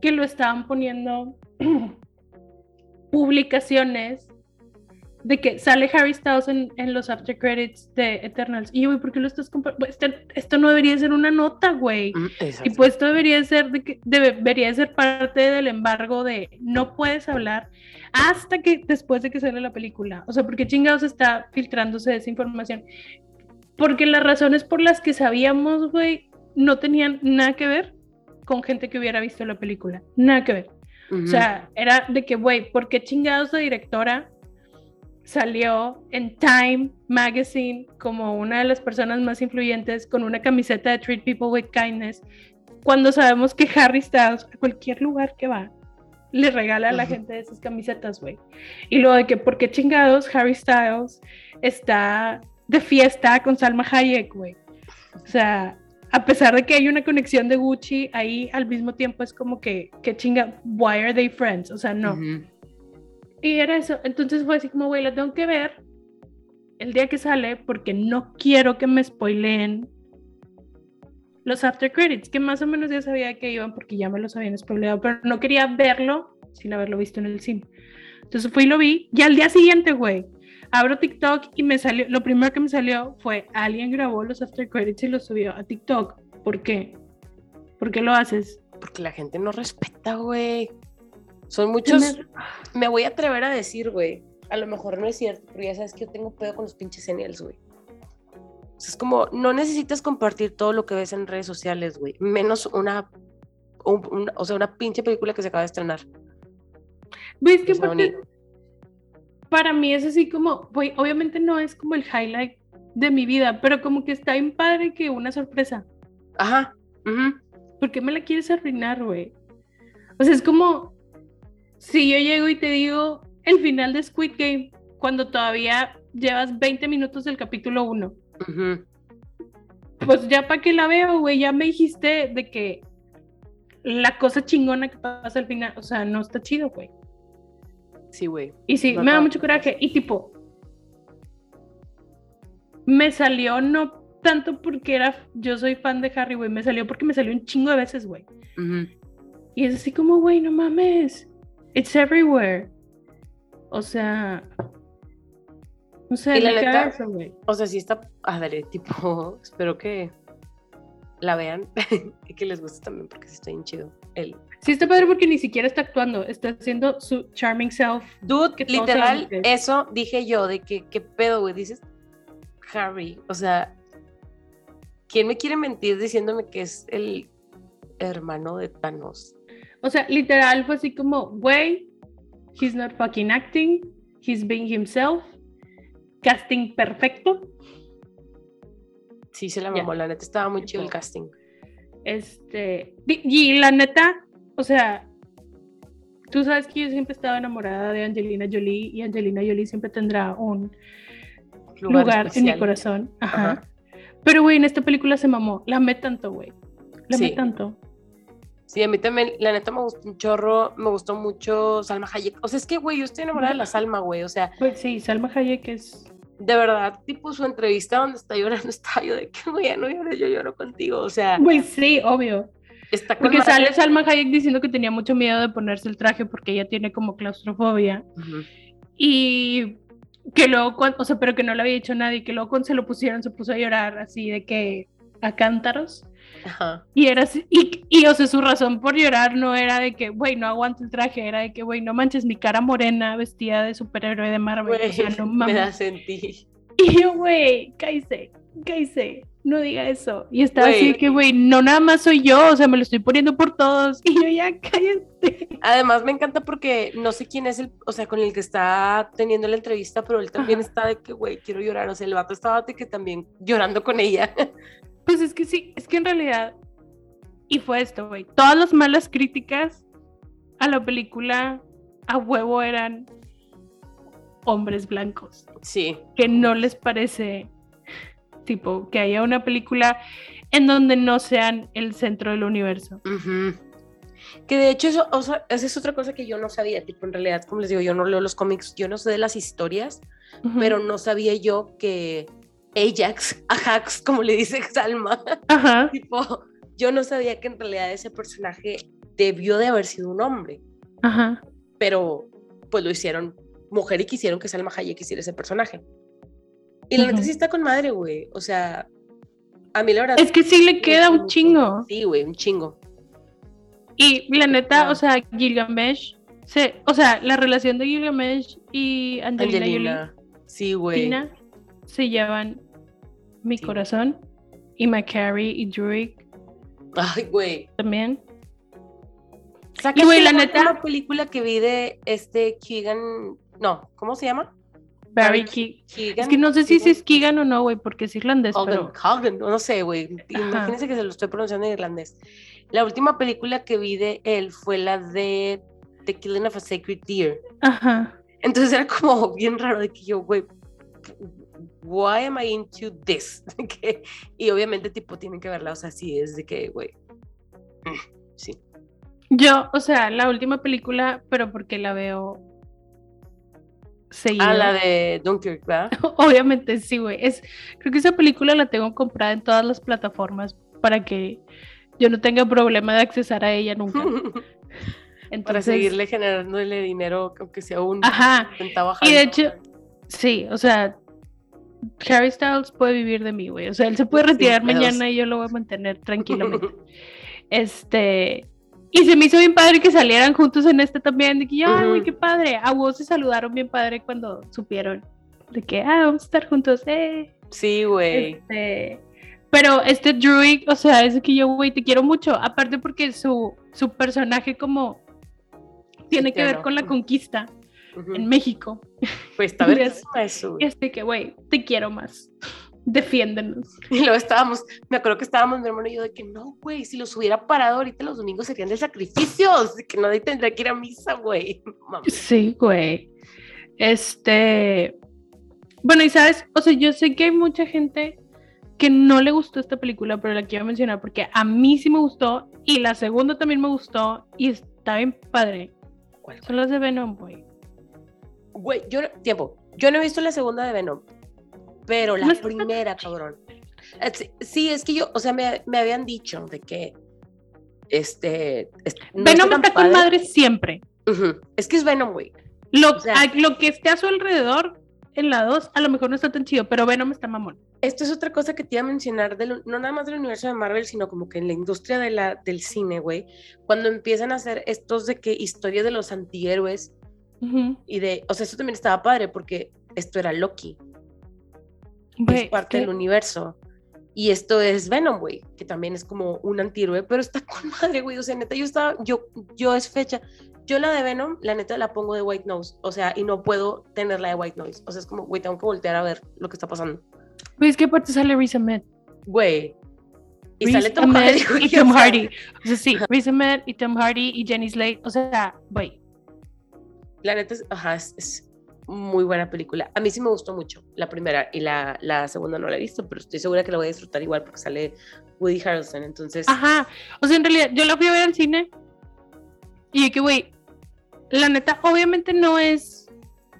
que lo estaban poniendo publicaciones de que sale Harry Styles en, los after credits de Eternals. Y yo, güey, ¿por qué lo estás comparando? Pues, esto, esto, no debería ser una nota, güey. Mm, y pues esto debería ser, de que, debería ser parte del embargo de no puedes hablar hasta que después de que sale la película. O sea, ¿por qué chingados está filtrándose esa información? Porque las razones por las que sabíamos, güey, no tenían nada que ver con gente que hubiera visto la película. Nada que ver. O sea, era de que, güey, ¿por qué chingados la directora salió en Time Magazine como una de las personas más influyentes con una camiseta de Treat People with Kindness, cuando sabemos que Harry Styles, a cualquier lugar que va, le regala a la gente esas camisetas, güey. Y luego de que, ¿por qué chingados Harry Styles está de fiesta con Salma Hayek, güey? O sea, a pesar de que hay una conexión de Gucci, ahí al mismo tiempo es como que, que chinga, why are they friends? O sea, no. Y era eso. Entonces fue así como, güey, la tengo que ver el día que sale porque no quiero que me spoileen los after credits, que más o menos ya sabía que iban porque ya me los habían spoileado, pero no quería verlo sin haberlo visto en el cine. Entonces fui y lo vi y al día siguiente, güey, abro TikTok y me salió, lo primero que me salió fue alguien grabó los after credits y los subió a TikTok. ¿Por qué? ¿Por qué lo haces? Porque la gente no respeta, güey. Son muchos. Me voy a atrever a decir, güey. A lo mejor no es cierto, pero ya sabes que yo tengo pedo con los pinches genials, güey. es como, no necesitas compartir todo lo que ves en redes sociales, güey. Menos una, o sea, una pinche película que se acaba de estrenar. ¿Ves que para mí es así como, güey, obviamente no es como el highlight de mi vida, pero como que está bien padre que una sorpresa. Ajá. ¿Por qué me la quieres arruinar, güey? O sea, es como, si yo llego y te digo el final de Squid Game, cuando todavía llevas 20 minutos del capítulo 1, pues ya para que la veo, güey, ya me dijiste de que la cosa chingona que pasa al final, o sea, no está chido, güey. Sí, güey. Y sí, me da mucho coraje. Y tipo, me salió no tanto porque era, yo soy fan de Harry, güey, me salió porque me salió un chingo de veces, güey. Y es así como, güey, no mames. It's everywhere. O sea. No sé, la neta, o sea, sí está ver, tipo, espero que la vean y que les guste también porque sí está bien chido. El... Sí está padre porque ni siquiera está actuando, está haciendo su charming self. Dude, literal, eso dije yo, de que, ¿qué pedo, güey? Dices Harry, o sea, ¿quién me quiere mentir diciéndome que es el hermano de Thanos? O sea, literal fue así como, güey, he's not fucking acting, he's being himself, casting perfecto. Sí, se la mamó, la neta estaba muy chido el casting. Este, y, la neta, o sea, tú sabes que yo siempre he estado enamorada de Angelina Jolie y Angelina Jolie siempre tendrá un lugar, en mi corazón. Ajá. Pero, güey, en esta película se mamó. La amé tanto, güey. La amé tanto. Sí, a mí también, la neta me gustó un chorro, me gustó mucho Salma Hayek. O sea, es que, güey, yo estoy enamorada de la Salma, güey, o sea. Pues sí, Salma Hayek es... De verdad, tipo su entrevista donde está llorando, está yo de que, güey, ya no llores, yo lloro contigo, o sea. Güey, sí, obvio. Está porque sale Salma Hayek diciendo que tenía mucho miedo de ponerse el traje porque ella tiene como claustrofobia. Y que luego, o sea, pero que no le había dicho nadie, que luego cuando se lo pusieron se puso a llorar así de que a cántaros. Y era así, y, y, o sea, su razón por llorar no era de que, güey, no aguanto el traje, era de que, güey, no manches mi cara morena vestida de superhéroe de Marvel. o sea, no mames. Me la sentí. Y yo, güey, cállese, cállese, no diga eso. Y estaba así que, güey, no nada más soy yo, o sea, me lo estoy poniendo por todos. Y yo, ya, cállate. Además, me encanta porque no sé quién es el, o sea, con el que está teniendo la entrevista, pero él también está de que, güey, quiero llorar. O sea, el vato estaba de que también llorando con ella. Pues es que sí, es que en realidad, y fue esto, güey, todas las malas críticas a la película a huevo eran hombres blancos. Sí. Que no les parece, tipo, que haya una película en donde no sean el centro del universo. Que de hecho, eso, o sea, esa es otra cosa que yo no sabía. Tipo, en realidad, como les digo, yo no leo los cómics, yo no sé de las historias, pero no sabía yo que Ajax, Ajax, como le dice Salma. Ajá. tipo, yo no sabía que en realidad ese personaje debió de haber sido un hombre. Ajá. Pero pues lo hicieron mujer y quisieron que Salma Hayek hiciera ese personaje. Y la neta sí está con madre, güey. O sea, a mí la verdad. Es que sí le queda un chingo. Sí, güey, un chingo. Y la neta, o sea, Gilgamesh, se, o sea, la relación de Gilgamesh y Angelina, Angelina. sí, güey. se llevan mi corazón y McCarry y Druid. Ay, güey. También. y güey, la, neta. película que vi de este Keegan. No, ¿cómo se llama? Barry Keegan. Es que no sé si es Keegan o no, güey, porque es irlandés. pero... no sé, güey. Imagínense que se lo estoy pronunciando en irlandés. La última película que vi de él fue la de The Killing of a Sacred Deer. Ajá. Entonces era como bien raro de que yo, güey, why am I into this? y obviamente, tipo, tienen que verla, o sea, sí, es de que, güey, mm, sí. Yo, o sea, la última película, pero porque la veo seguida. Ah, la de Dunkirk, ¿verdad? obviamente, sí, güey. Es, creo que esa película la tengo comprada en todas las plataformas para que yo no tenga problema de accesar a ella nunca. Entonces, para seguirle generándole dinero, aunque sea un Ajá. Y de hecho, sí, o sea, Harry Styles puede vivir de mí, güey. O sea, él se puede retirar mañana y yo lo voy a mantener tranquilamente. este. Y se me hizo bien padre que salieran juntos en este también. De que, ay, güey, qué padre. A vos se saludaron bien padre cuando supieron de que, ah, vamos a estar juntos, eh. Sí, güey. Este, pero este Druid, o sea, es que yo, güey, te quiero mucho. Aparte porque su, su personaje como tiene que ver con la conquista en México. Pues está bien eso. Y este que, güey, te quiero más. Defiéndenos. Y luego estábamos, me acuerdo que estábamos mi hermano y yo de que no, güey, si los hubiera parado ahorita los domingos serían de sacrificios, que nadie tendría que ir a misa, güey. Sí, güey. Este, bueno, y sabes, o sea, yo sé que hay mucha gente que no le gustó esta película, pero la quiero mencionar porque a mí sí me gustó y la segunda también me gustó y está bien padre. ¿Cuál? Son las de Venom, güey. Güey, yo, tiempo, yo no he visto la segunda de Venom, pero la primera, cabrón. Sí, es que yo, o sea, me, me habían dicho de que, este... Venom está con madre siempre. Es que es Venom, güey. Lo, lo que esté a su alrededor en la 2 a lo mejor no está tan chido, pero Venom está mamón. Esto es otra cosa que te iba a mencionar, de no nada más del universo de Marvel, sino como que en la industria de la, del cine, güey, cuando empiezan a hacer estos de que historia de los antihéroes y de, o sea, eso también estaba padre porque esto era Loki. Es parte del universo. Y esto es Venom, güey, que también es como un antihéroe, pero está con madre, güey. O sea, neta, yo estaba, yo, yo es fecha. Yo la de Venom, la neta la pongo de White Nose. O sea, y no puedo tener la de White Noise. O sea, es como, güey, tengo que voltear a ver lo que está pasando. Güey, es que aparte sale Risa Ahmed. Güey. Y sale Tom Hardy. Y Tom Hardy. O sea, sí, Risa Ahmed y Tom Hardy y Jenny Slate. O sea, güey, la neta es, ajá, es, muy buena película. A mí sí me gustó mucho la primera y la, la, segunda no la he visto, pero estoy segura que la voy a disfrutar igual porque sale Woody Harrelson, entonces... Ajá, o sea, en realidad yo la fui a ver al cine y que, güey, la neta obviamente no es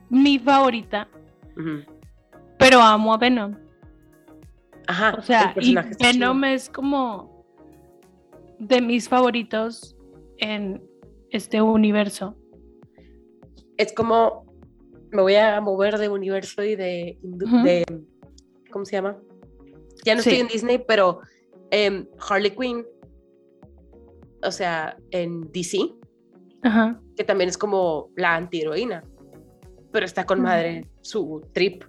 mi favorita, pero amo a Venom. Ajá. O sea, y Venom es como de mis favoritos en este universo es como me voy a mover de universo y de, ¿cómo se llama? Ya no estoy en Disney, pero Em, Harley Quinn, o sea, en DC, que también es como la antiheroína, pero está con madre su trip.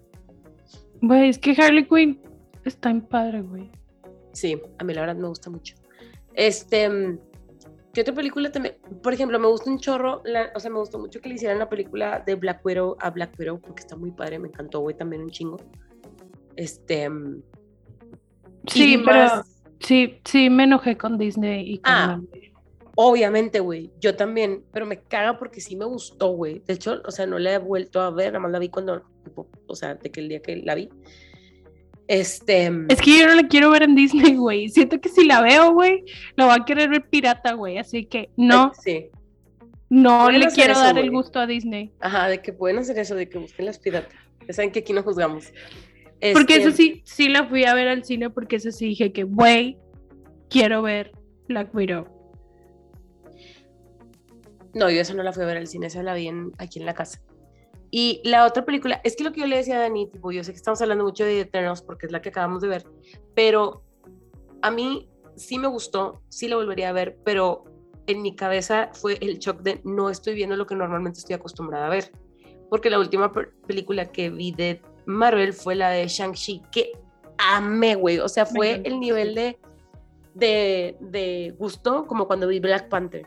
Güey, es que Harley Quinn está en padre, güey. Sí, a mí la verdad me gusta mucho. Este, em, ¿qué otra película también? Por ejemplo, me gusta un chorro, o sea, me gustó mucho que le hicieran la película de Black Widow a Black Widow porque está muy padre, me encantó, güey, también un chingo. Este. Em, sí, pero sí, sí, me enojé con Disney y con. Ah, obviamente, güey. Yo también, pero me caga porque sí me gustó, güey. De hecho, o sea, no la he vuelto a ver, nada más la vi cuando, o sea, de que el día que la vi. Este. Es que yo no la quiero ver en Disney, güey. Siento que si la veo, güey, la va a querer ver pirata, güey. Así que no. Sí. No le quiero dar el gusto a Disney. Ajá, de que pueden hacer eso, de que busquen las piratas. Ya saben que aquí no juzgamos. Porque eso este, sí, sí la fui a ver al cine porque eso sí dije que, güey, quiero ver Black Widow. No, yo eso no la fui a ver al cine, esa la vi aquí en la casa. Y la otra película, es que lo que yo le decía a Dani, tipo, yo sé que estamos hablando mucho de Eternals porque es la que acabamos de ver, pero a mí sí me gustó, sí la volvería a ver, pero en mi cabeza fue el shock de no estoy viendo lo que normalmente estoy acostumbrada a ver. Porque la última película que vi de Marvel fue la de Shang-Chi, que amé, güey. O sea, fue el nivel de, de, de gusto como cuando vi Black Panther.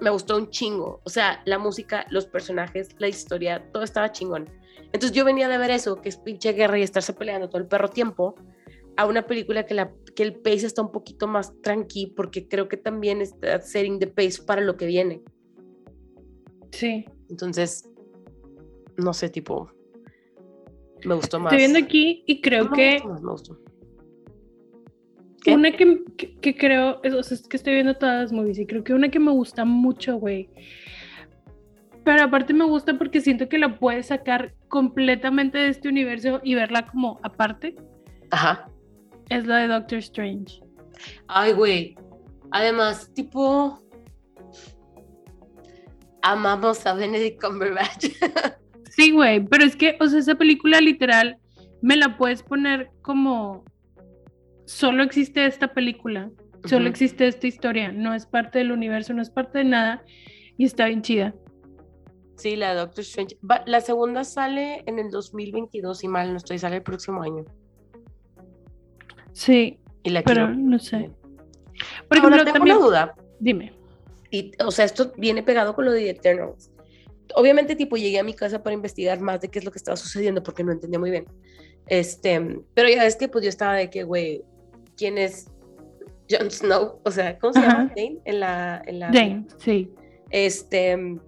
Me gustó un chingo. O sea, la música, los personajes, la historia, todo estaba chingón. Entonces yo venía de ver eso, que es pinche guerra y estarse peleando todo el perro tiempo, a una película que, la, que el pace está un poquito más tranqui, porque creo que también está setting the pace para lo que viene. Sí. Entonces, no sé, tipo, me gustó más. Estoy viendo aquí y creo que. Una que, que, creo, o sea, es que estoy viendo todas las movies y creo que una que me gusta mucho, güey. Pero aparte me gusta porque siento que la puedes sacar completamente de este universo y verla como aparte. Ajá. Es la de Doctor Strange. Ay, güey. Además, tipo. Amamos a Benedict Cumberbatch. Sí, güey, pero es que, o sea, esa película literal me la puedes poner como solo existe esta película, solo existe esta historia, no es parte del universo, no es parte de nada y está bien chida. Sí, la Doctor Strange. la segunda sale en el 2022, y mal no estoy, sale el próximo año. Sí, y la pero no sé. Por ejemplo, tengo una duda. Dime. Y, o sea, esto viene pegado con lo de Eternals obviamente tipo llegué a mi casa para investigar más de qué es lo que estaba sucediendo porque no entendía muy bien. Este, pero ya es que pues yo estaba de que, güey, ¿quién es Jon Snow? O sea, ¿cómo se llama? Dane en la, en la... Dane, sí. Este,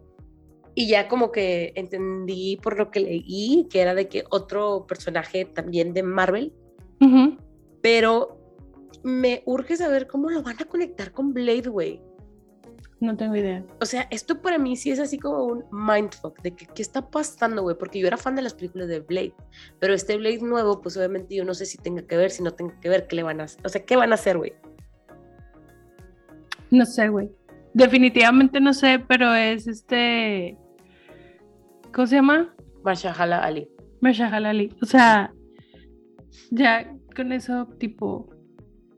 y ya como que entendí por lo que leí que era de que otro personaje también de Marvel, pero me urge saber cómo lo van a conectar con Blade, güey. No tengo idea. O sea, esto para mí sí es así como un mindfuck de que qué está pasando, güey, porque yo era fan de las películas de Blade, pero este Blade nuevo, pues obviamente yo no sé si tenga que ver, si no tenga que ver, qué le van a hacer, o sea, qué van a hacer, güey. No sé, güey. Definitivamente no sé, pero es este ¿Cómo se llama? Marshala Ali. Marshala Ali. O sea, ya con eso tipo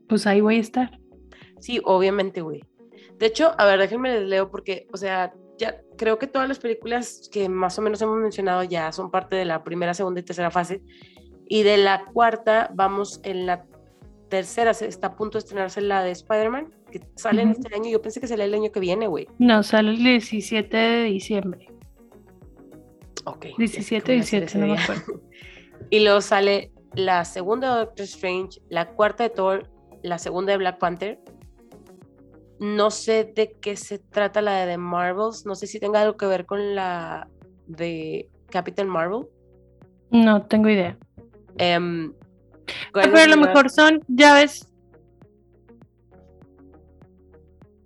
pues ahí voy a estar. Sí, obviamente, güey. De hecho, a ver, déjenme les leo porque, o sea, ya creo que todas las películas que más o menos hemos mencionado ya son parte de la primera, segunda y tercera fase. Y de la cuarta, vamos en la tercera, se está a punto de estrenarse la de Spider-Man, que sale en este año. Yo pensé que salía el año que viene, güey. No, sale el 17 de diciembre. Ok. 17 de diciembre, no me acuerdo. y luego sale la segunda de Doctor Strange, la cuarta de Thor, la segunda de Black Panther no sé de qué se trata la de The Marvels. No sé si tenga algo que ver con la de Captain Marvel. No tengo idea. Um, pero a lo mejor son llaves.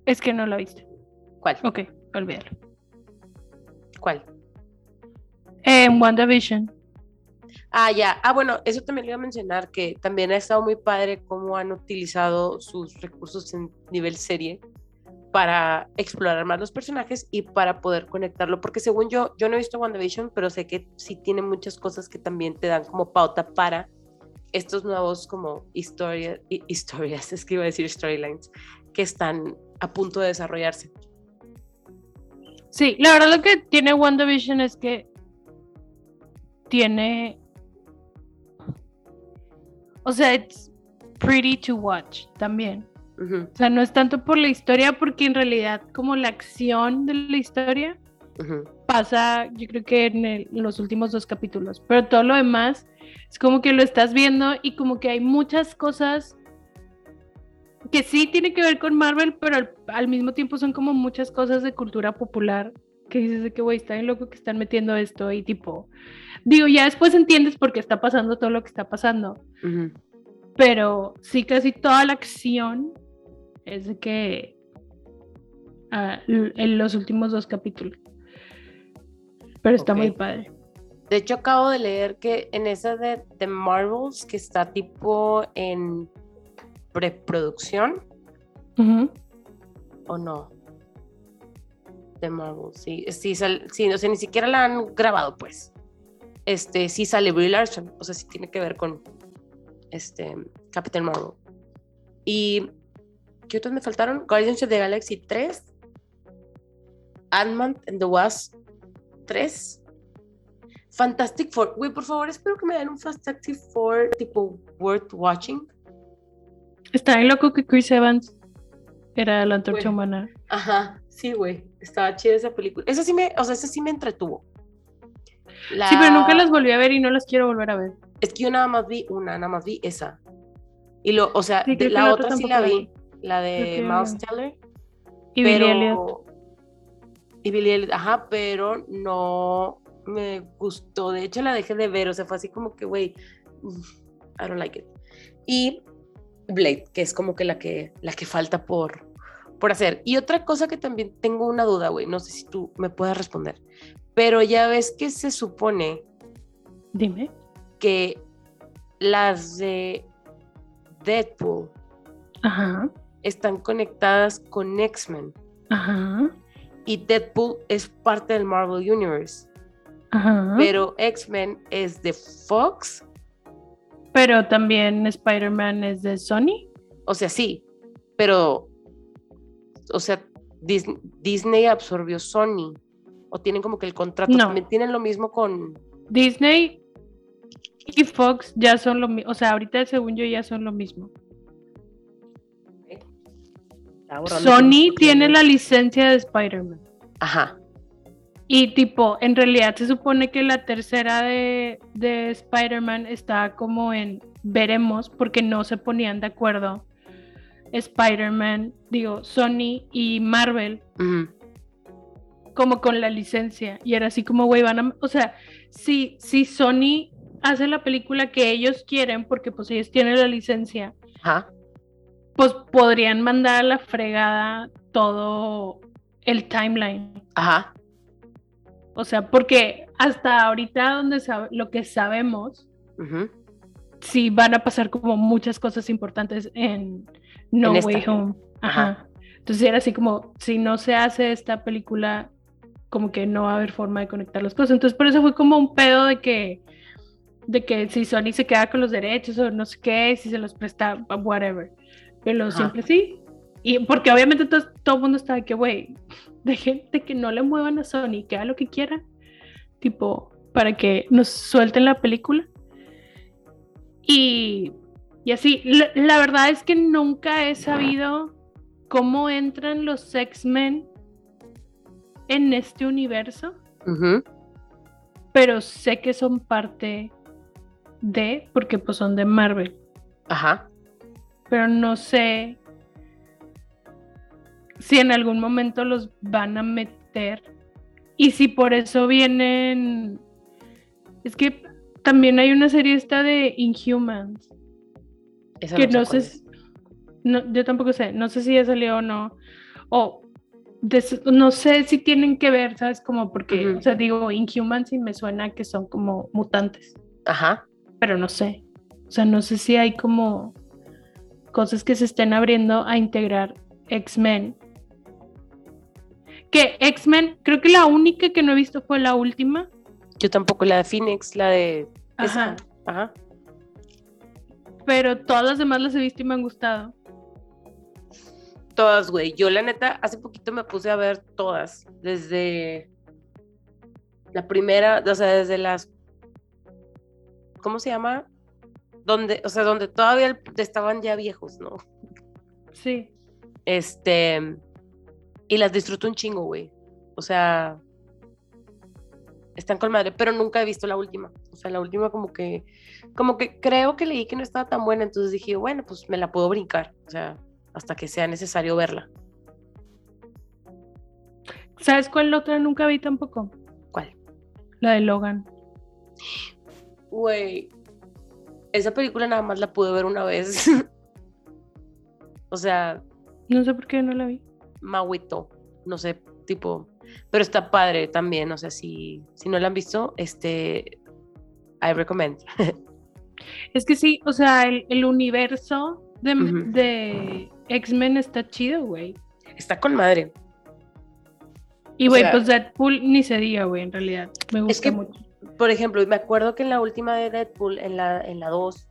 Es que no la viste. ¿Cuál? Ok, olvídalo. ¿Cuál? En WandaVision. Ah, ya. Ah, bueno, eso también le iba a mencionar, que también ha estado muy padre cómo han utilizado sus recursos en nivel serie para explorar más los personajes y para poder conectarlo, porque según yo, yo no he visto WandaVision, pero sé que sí tiene muchas cosas que también te dan como pauta para estos nuevos como historias, historias, es que iba a decir storylines, que están a punto de desarrollarse. Sí, la verdad lo que tiene WandaVision es que tiene, o sea, it's pretty to watch también. O sea, no es tanto por la historia, porque en realidad como la acción de la historia pasa, yo creo que en, los últimos dos capítulos, pero todo lo demás es como que lo estás viendo y como que hay muchas cosas que sí tienen que ver con Marvel, pero al, mismo tiempo son como muchas cosas de cultura popular que dices de que, güey, está bien loco que están metiendo esto y tipo, digo, ya después entiendes por qué está pasando todo lo que está pasando. Pero sí, casi toda la acción es de que ah, en los últimos dos capítulos. Pero está muy padre. De hecho, acabo de leer que en esa de The Marvels, que está tipo en preproducción. ¿O no? The Marvels, sí. Sí, sí, o sea, ni siquiera la han grabado, pues. Este, sí sale Brie Larson, o sea, sí tiene que ver con este, Captain Marvel. Y ¿qué otros me faltaron? Guardians of the Galaxy 3, Ant-Man and the Wasp 3, Fantastic Four. Güey, por favor, espero que me den un Fantastic Four tipo worth watching. Está loco que Chris Evans era la antorcha humana. Ajá, sí, güey. Estaba chida esa película. Esa sí me, o sea, esa sí me entretuvo. Sí, pero nunca las volví a ver y no las quiero volver a ver. Es que yo nada más vi una, nada más vi esa. Y lo, o sea, la, otra sí la vi, la de Miles Teller. Y pero... Billy Elliot. Y Billy Elliot, ajá, pero no me gustó. De hecho, la dejé de ver, o sea, fue así como que, güey, I don't like it. Y Blade, que es como que la que, la que falta por, por hacer. Y otra cosa que también tengo una duda, güey, no sé si tú me puedas responder, pero ya ves que se supone. Dime que las de Deadpool están conectadas con X-Men. Y Deadpool es parte del Marvel Universe. Pero X-Men es de Fox. Pero también Spider-Man es de Sony. O sea, sí, pero, o sea, Disney, absorbió Sony. O tienen como que el contrato. También tienen lo mismo con... Disney y Fox ya son lo mismo, o sea, ahorita según yo ya son lo mismo. Sony tiene la licencia de Spider-Man. Ajá. Y tipo, en realidad se supone que la tercera de, de Spider-Man está como en veremos porque no se ponían de acuerdo Spider-Man, digo, Sony y Marvel. Como con la licencia. Y era así como, güey, van a. O sea, si, si Sony hace la película que ellos quieren, porque pues ellos tienen la licencia, pues podrían mandar a la fregada todo el timeline. Ajá. O sea, porque hasta ahorita donde lo que sabemos, sí van a pasar como muchas cosas importantes en No Way Home. Ajá. Entonces era así como, si no se hace esta película, como que no va a haber forma de conectar las cosas. Entonces por eso fue como un pedo de que de que si Sony se queda con los derechos o no sé qué, si se los presta, whatever. Pero siempre sí. Y porque obviamente todo, el mundo está de que, güey, de gente que no le muevan a Sony, que haga lo que quiera, tipo, para que nos suelten la película. Y, y así, la, verdad es que nunca he sabido cómo entran los X-Men en este universo, pero sé que son parte de, porque pues son de Marvel. Ajá. Pero no sé si en algún momento los van a meter y si por eso vienen... Es que también hay una serie esta de Inhumans. que no, sé... No, yo tampoco sé, no sé si ya salió o no. O no sé si tienen que ver, ¿sabes? Como porque, o sea, digo, Inhumans y me suena que son como mutantes. Ajá pero no sé. O sea, no sé si hay como cosas que se estén abriendo a integrar X-Men. Que X-Men, creo que la única que no he visto fue la última. Yo tampoco, la de Phoenix, la de... Ajá. Ajá. pero todas las demás las he visto y me han gustado. Todas, güey. Yo la neta, hace poquito me puse a ver todas, desde la primera, o sea, desde las, ¿cómo se llama? Donde, o sea, donde todavía estaban ya viejos, ¿no? Sí. Este, y las disfruto un chingo, güey. O sea, están con madre, pero nunca he visto la última. O sea, la última como que, como que creo que leí que no estaba tan buena, entonces dije, bueno, pues me la puedo brincar, o sea, hasta que sea necesario verla. ¿Sabes cuál otra nunca vi tampoco? ¿Cuál? La de Logan. Güey, esa película nada más la pude ver una vez. o sea... No sé por qué no la vi. Mauito, no sé, tipo, pero está padre también, o sea, si, si no la han visto, este, I recommend. es que sí, o sea, el, universo de, de X-Men está chido, güey. Está con madre. Y, güey, pues Deadpool ni se diga, güey, en realidad. Me gusta es que, mucho. Por ejemplo, me acuerdo que en la última de Deadpool, en la, en la 2,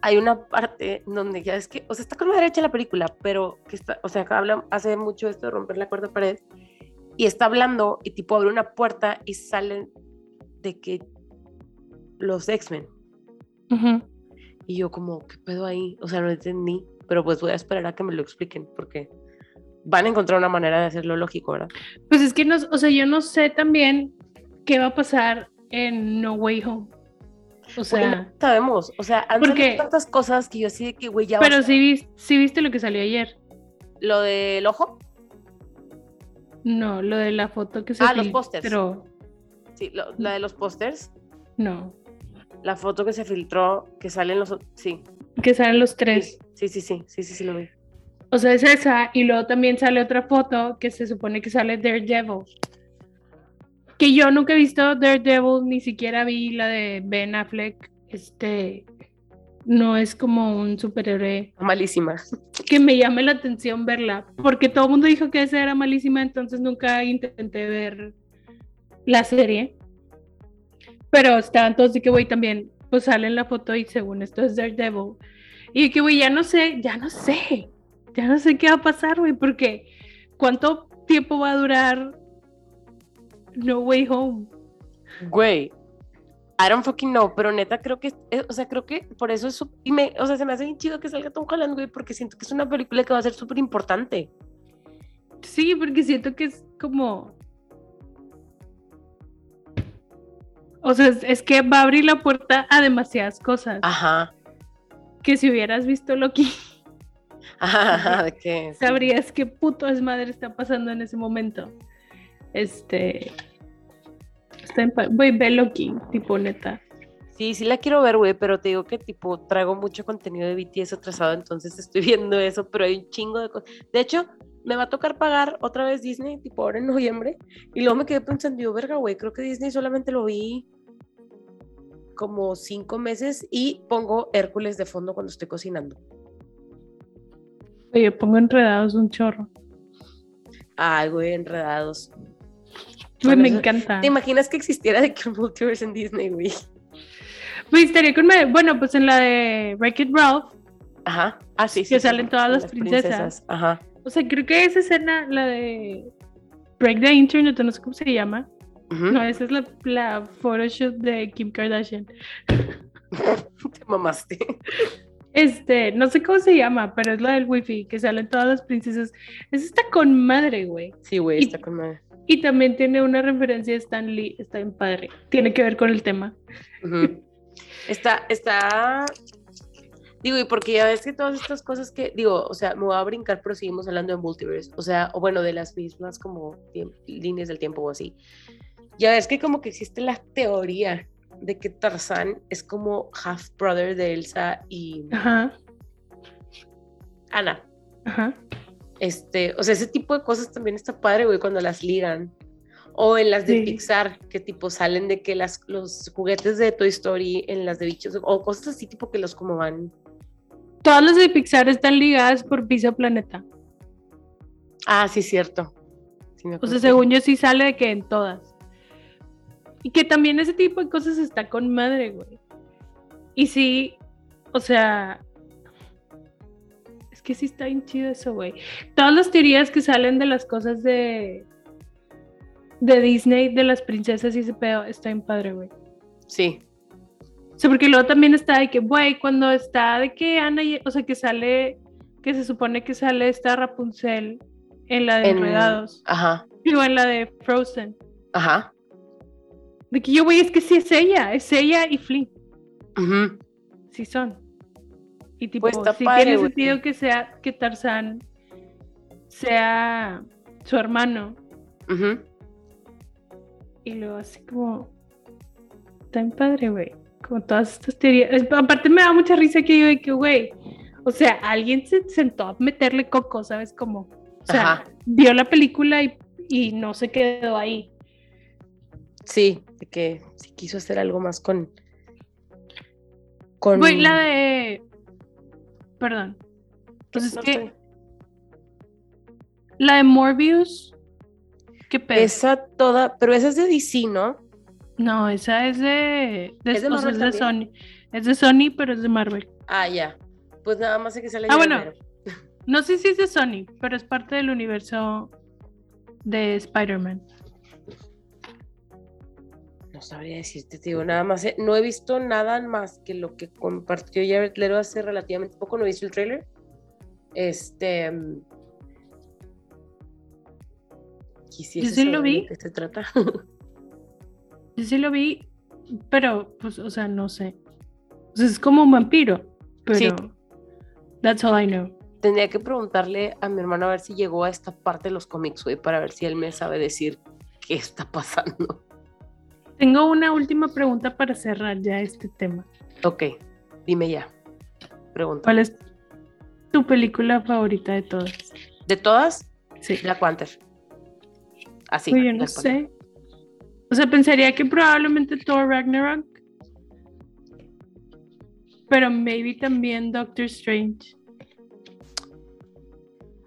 hay una parte donde ya es que, o sea, está con madre hecha la película, pero que está, o sea, habla, hace mucho esto de romper la cuarta pared y está hablando y tipo abre una puerta y salen de que los X-Men. Y yo como, ¿qué pedo ahí? O sea, no entendí, pero pues voy a esperar a que me lo expliquen porque van a encontrar una manera de hacerlo lógico, ¿verdad? Pues es que no, o sea, yo no sé también qué va a pasar en No Way Home. O sea, sabemos, o sea, han porque, tantas cosas que yo sí que, güey, ya. Pero sí, sí viste lo que salió ayer. ¿Lo del ojo? No, lo de la foto que se Ah, los pósters. Pero... Sí, la de los pósters. No. La foto que se filtró, que salen los... Sí. Que salen los tres. Sí, sí, sí, sí, sí, sí, lo vi. O sea, es esa, y luego también sale otra foto que se supone que sale Daredevil. Que yo nunca he visto Daredevil, ni siquiera vi la de Ben Affleck. Este, no es como un superhéroe. Malísima. Que me llame la atención verla, porque todo el mundo dijo que esa era malísima, entonces nunca intenté ver la serie. Pero estaban todos de que, güey, también, pues sale en la foto y según esto es Daredevil. Y que, güey, ya no sé, ya no sé, ya no sé qué va a pasar, güey, porque ¿cuánto tiempo va a durar No Way Home? Güey, I don't fucking know, pero neta creo que, o sea, creo que por eso es, y me, o sea, se me hace bien chido que salga Tom Holland, güey, porque siento que es una película que va a ser súper importante. Sí, porque siento que es como... O sea, es, que va a abrir la puerta a demasiadas cosas. Ajá. Que si hubieras visto Loki. Ajá, ¿de qué? Sabrías qué puto desmadre está pasando en ese momento. Este... Güey, ve Loki, tipo neta. Sí, sí la quiero ver, güey, pero te digo que tipo traigo mucho contenido de BTS atrasado, entonces estoy viendo eso, pero hay un chingo de cosas. De hecho, me va a tocar pagar otra vez Disney, tipo ahora en noviembre, y luego me quedé pensando, yo, verga, güey, creo que Disney solamente lo vi como cinco meses y pongo Hércules de fondo cuando estoy cocinando. Oye, pongo enredados un chorro. Ay, güey, enredados me encanta. ¿Te imaginas que existiera de que multiverse en Disney, güey? Pues estaría con... Bueno, pues en la de Wreck-It Ralph. Ajá. Ah, sí, sí. Que salen todas las, princesas. Ajá. O sea, creo que esa escena, la de Break the Internet, no sé cómo se llama. No, esa es la, la photoshoot de Kim Kardashian. Te mamaste. Este, no sé cómo se llama, pero es la del wifi, que salen todas las princesas. Esa está con madre, güey. Sí, güey, está con madre. Y también tiene una referencia a Stan Lee, está en padre. Tiene que ver con el tema. Está, está. Digo, y porque ya ves que todas estas cosas que, digo, o sea, me voy a brincar, pero seguimos hablando de multiverse, o sea, o bueno, de las mismas como líneas del tiempo o así. Ya ves que como que existe la teoría de que Tarzán es como half brother de Elsa y Ajá. Ana. Ajá. Este, o sea, ese tipo de cosas también está padre, güey, cuando las ligan. O en las de Pixar, que tipo salen de que las, los juguetes de Toy Story en las de bichos, o cosas así tipo que los como van. Todas las de Pixar están ligadas por Pizza Planeta. Ah, sí, cierto. o sea, según yo sí sale de que en todas. Y que también ese tipo de cosas está con madre, güey. Y sí, o sea, que sí está bien chido eso, güey. Todas las teorías que salen de las cosas de de Disney, de las princesas y ese pedo, está bien padre, güey. Sí. O sea, porque luego también está de que, güey, cuando está de que Ana, o sea, que sale, que se supone que sale esta Rapunzel en la de Enredados. Ajá. Digo, en la de Frozen. Ajá. De que yo, güey, es que sí es ella, es ella y Flynn. Ajá. Sí son. Y tipo, pues sí tiene sentido que sea, que Tarzán sea su hermano. Y luego así como, tan padre, güey. Como todas estas teorías. Aparte me da mucha risa que yo de que, güey, o sea, alguien se sentó a meterle coco, ¿sabes? Como, o sea, vio la película y, y, no se quedó ahí. Sí, de que sí quiso hacer algo más con... con... Güey, la de... Perdón. Entonces pues es que... La de Morbius esa toda, pero esa es de DC, ¿no? No, esa es de, ¿Es de, Marvel es de Sony. Es de Sony, pero es de Marvel. Ah, ya. Pues nada más sé que sale. Ah, bueno. No sé si es de Sony, pero es parte del universo de Spider-Man. No sabría decirte, tío, nada más. no he visto nada más que lo que compartió Jared Lero hace relativamente poco. No he visto el trailer. Este. Yo sí lo vi. ¿De qué se trata? Yo sí lo vi, pero, pues, o sea, no sé. O sea, es como un vampiro, pero. Sí. That's all I know. Tendría que preguntarle a mi hermano a ver si llegó a esta parte de los cómics, güey, para ver si él me sabe decir qué está pasando. Tengo una última pregunta para cerrar ya este tema. Ok, dime ya. Pregunta. ¿Cuál es tu película favorita de todas? ¿De todas? Sí. Black Panther. Así. yo no sé. O sea, pensaría que probablemente Thor Ragnarok. Pero maybe también Doctor Strange.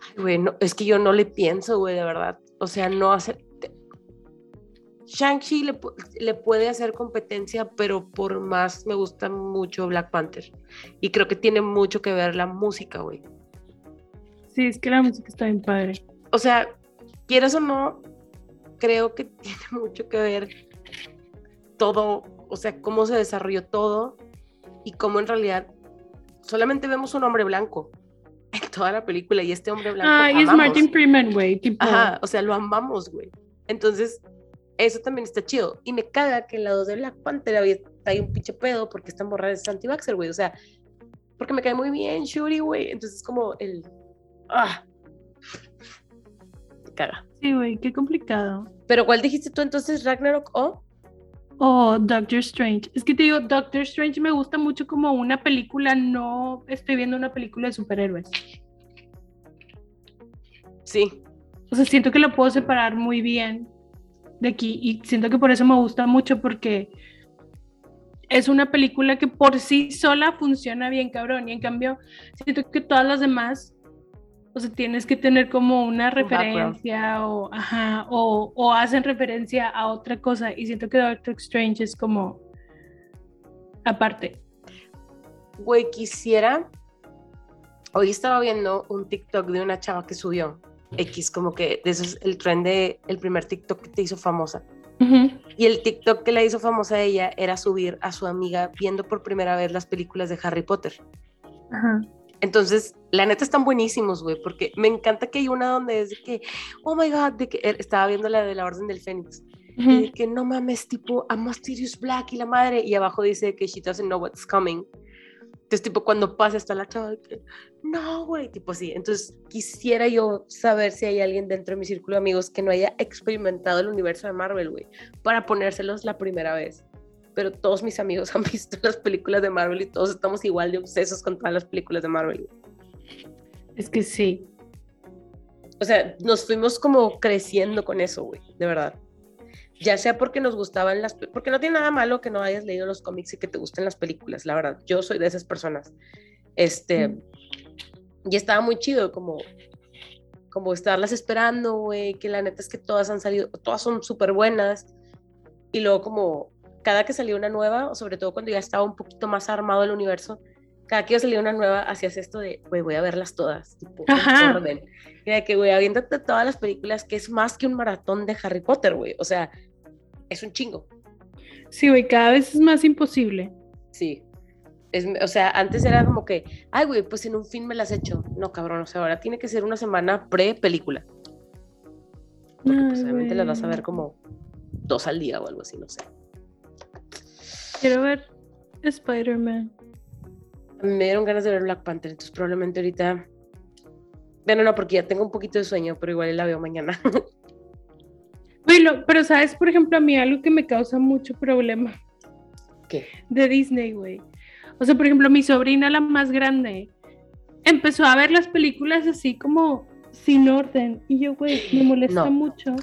Ay, güey, es que yo no le pienso, güey, de verdad. O sea, no hace. Shang-Chi le, le, puede hacer competencia, pero por más me gusta mucho Black Panther. Y creo que tiene mucho que ver la música, güey. Sí, es que la música está bien padre. O sea, quieras o no, creo que tiene mucho que ver todo, o sea, cómo se desarrolló todo y cómo en realidad solamente vemos un hombre blanco en toda la película y este hombre blanco. Ah, es Martin Freeman, güey. Ajá, o sea, lo amamos, güey. Entonces, eso también está chido. Y me caga que en la 2 de Black Panther hay un pinche pedo porque están borradas de anti güey. O sea, porque me cae muy bien Shuri, güey. Entonces, como el. ¡Ah! Me caga. Sí, güey, qué complicado. Pero ¿cuál dijiste tú entonces, Ragnarok o? O Doctor Strange. Es que te digo, Doctor Strange me gusta mucho como una película, no estoy viendo una película de superhéroes. Sí. O sea, siento que lo puedo separar muy bien de aquí y siento que por eso me gusta mucho porque es una película que por sí sola funciona bien, cabrón. Y en cambio, siento que todas las demás o sea, tienes que tener como una referencia o, ajá, o, o, hacen referencia a otra cosa. Y siento que Doctor Strange es como aparte. Güey, quisiera. Hoy estaba viendo un TikTok de una chava que subió X, como que de eso es el trend de el primer TikTok que te hizo famosa. Y el TikTok que la hizo famosa a ella era subir a su amiga viendo por primera vez las películas de Harry Potter. Entonces, la neta están buenísimos, güey, porque me encanta que hay una donde es de que, oh my god, de que estaba viendo la de la Orden del Fénix. Y de que no mames, tipo, a Mysterious Black y la madre. Y abajo dice que she doesn't know what's coming. Entonces, tipo, cuando pasa está la chava, que, no, güey, tipo así. Entonces, quisiera yo saber si hay alguien dentro de mi círculo de amigos que no haya experimentado el universo de Marvel, güey, para ponérselos la primera vez pero todos mis amigos han visto las películas de Marvel y todos estamos igual de obsesos con todas las películas de Marvel. Es que sí. O sea, nos fuimos como creciendo con eso, güey, de verdad. Ya sea porque nos gustaban las... Porque no tiene nada malo que no hayas leído los cómics y que te gusten las películas, la verdad. Yo soy de esas personas. Este... Mm. Y estaba muy chido como... Como estarlas esperando, güey, que la neta es que todas han salido, todas son súper buenas. Y luego como cada que salía una nueva, sobre todo cuando ya estaba un poquito más armado el universo, cada que yo salía una nueva, hacías esto de, güey, voy a verlas todas, tipo, en orden. Mira que, güey, viéndote todas las películas, que es más que un maratón de Harry Potter, güey. O sea, es un chingo. Sí, güey, cada vez es más imposible. Sí. Es, o sea, antes era como que, ay, güey, pues en un fin me las he hecho. No, cabrón, o sea, ahora tiene que ser una semana pre-película. Porque pues obviamente las vas a ver como dos al día o algo así, no sé. Quiero ver Spider-Man. Me dieron ganas de ver Black Panther, entonces probablemente ahorita. Bueno, no, porque ya tengo un poquito de sueño, pero igual la veo mañana. Bueno, pero sabes, por ejemplo, a mí algo que me causa mucho problema. ¿Qué? De Disney, güey. O sea, por ejemplo, mi sobrina, la más grande, empezó a ver las películas así como sin orden. Y yo, güey, me molesta mucho.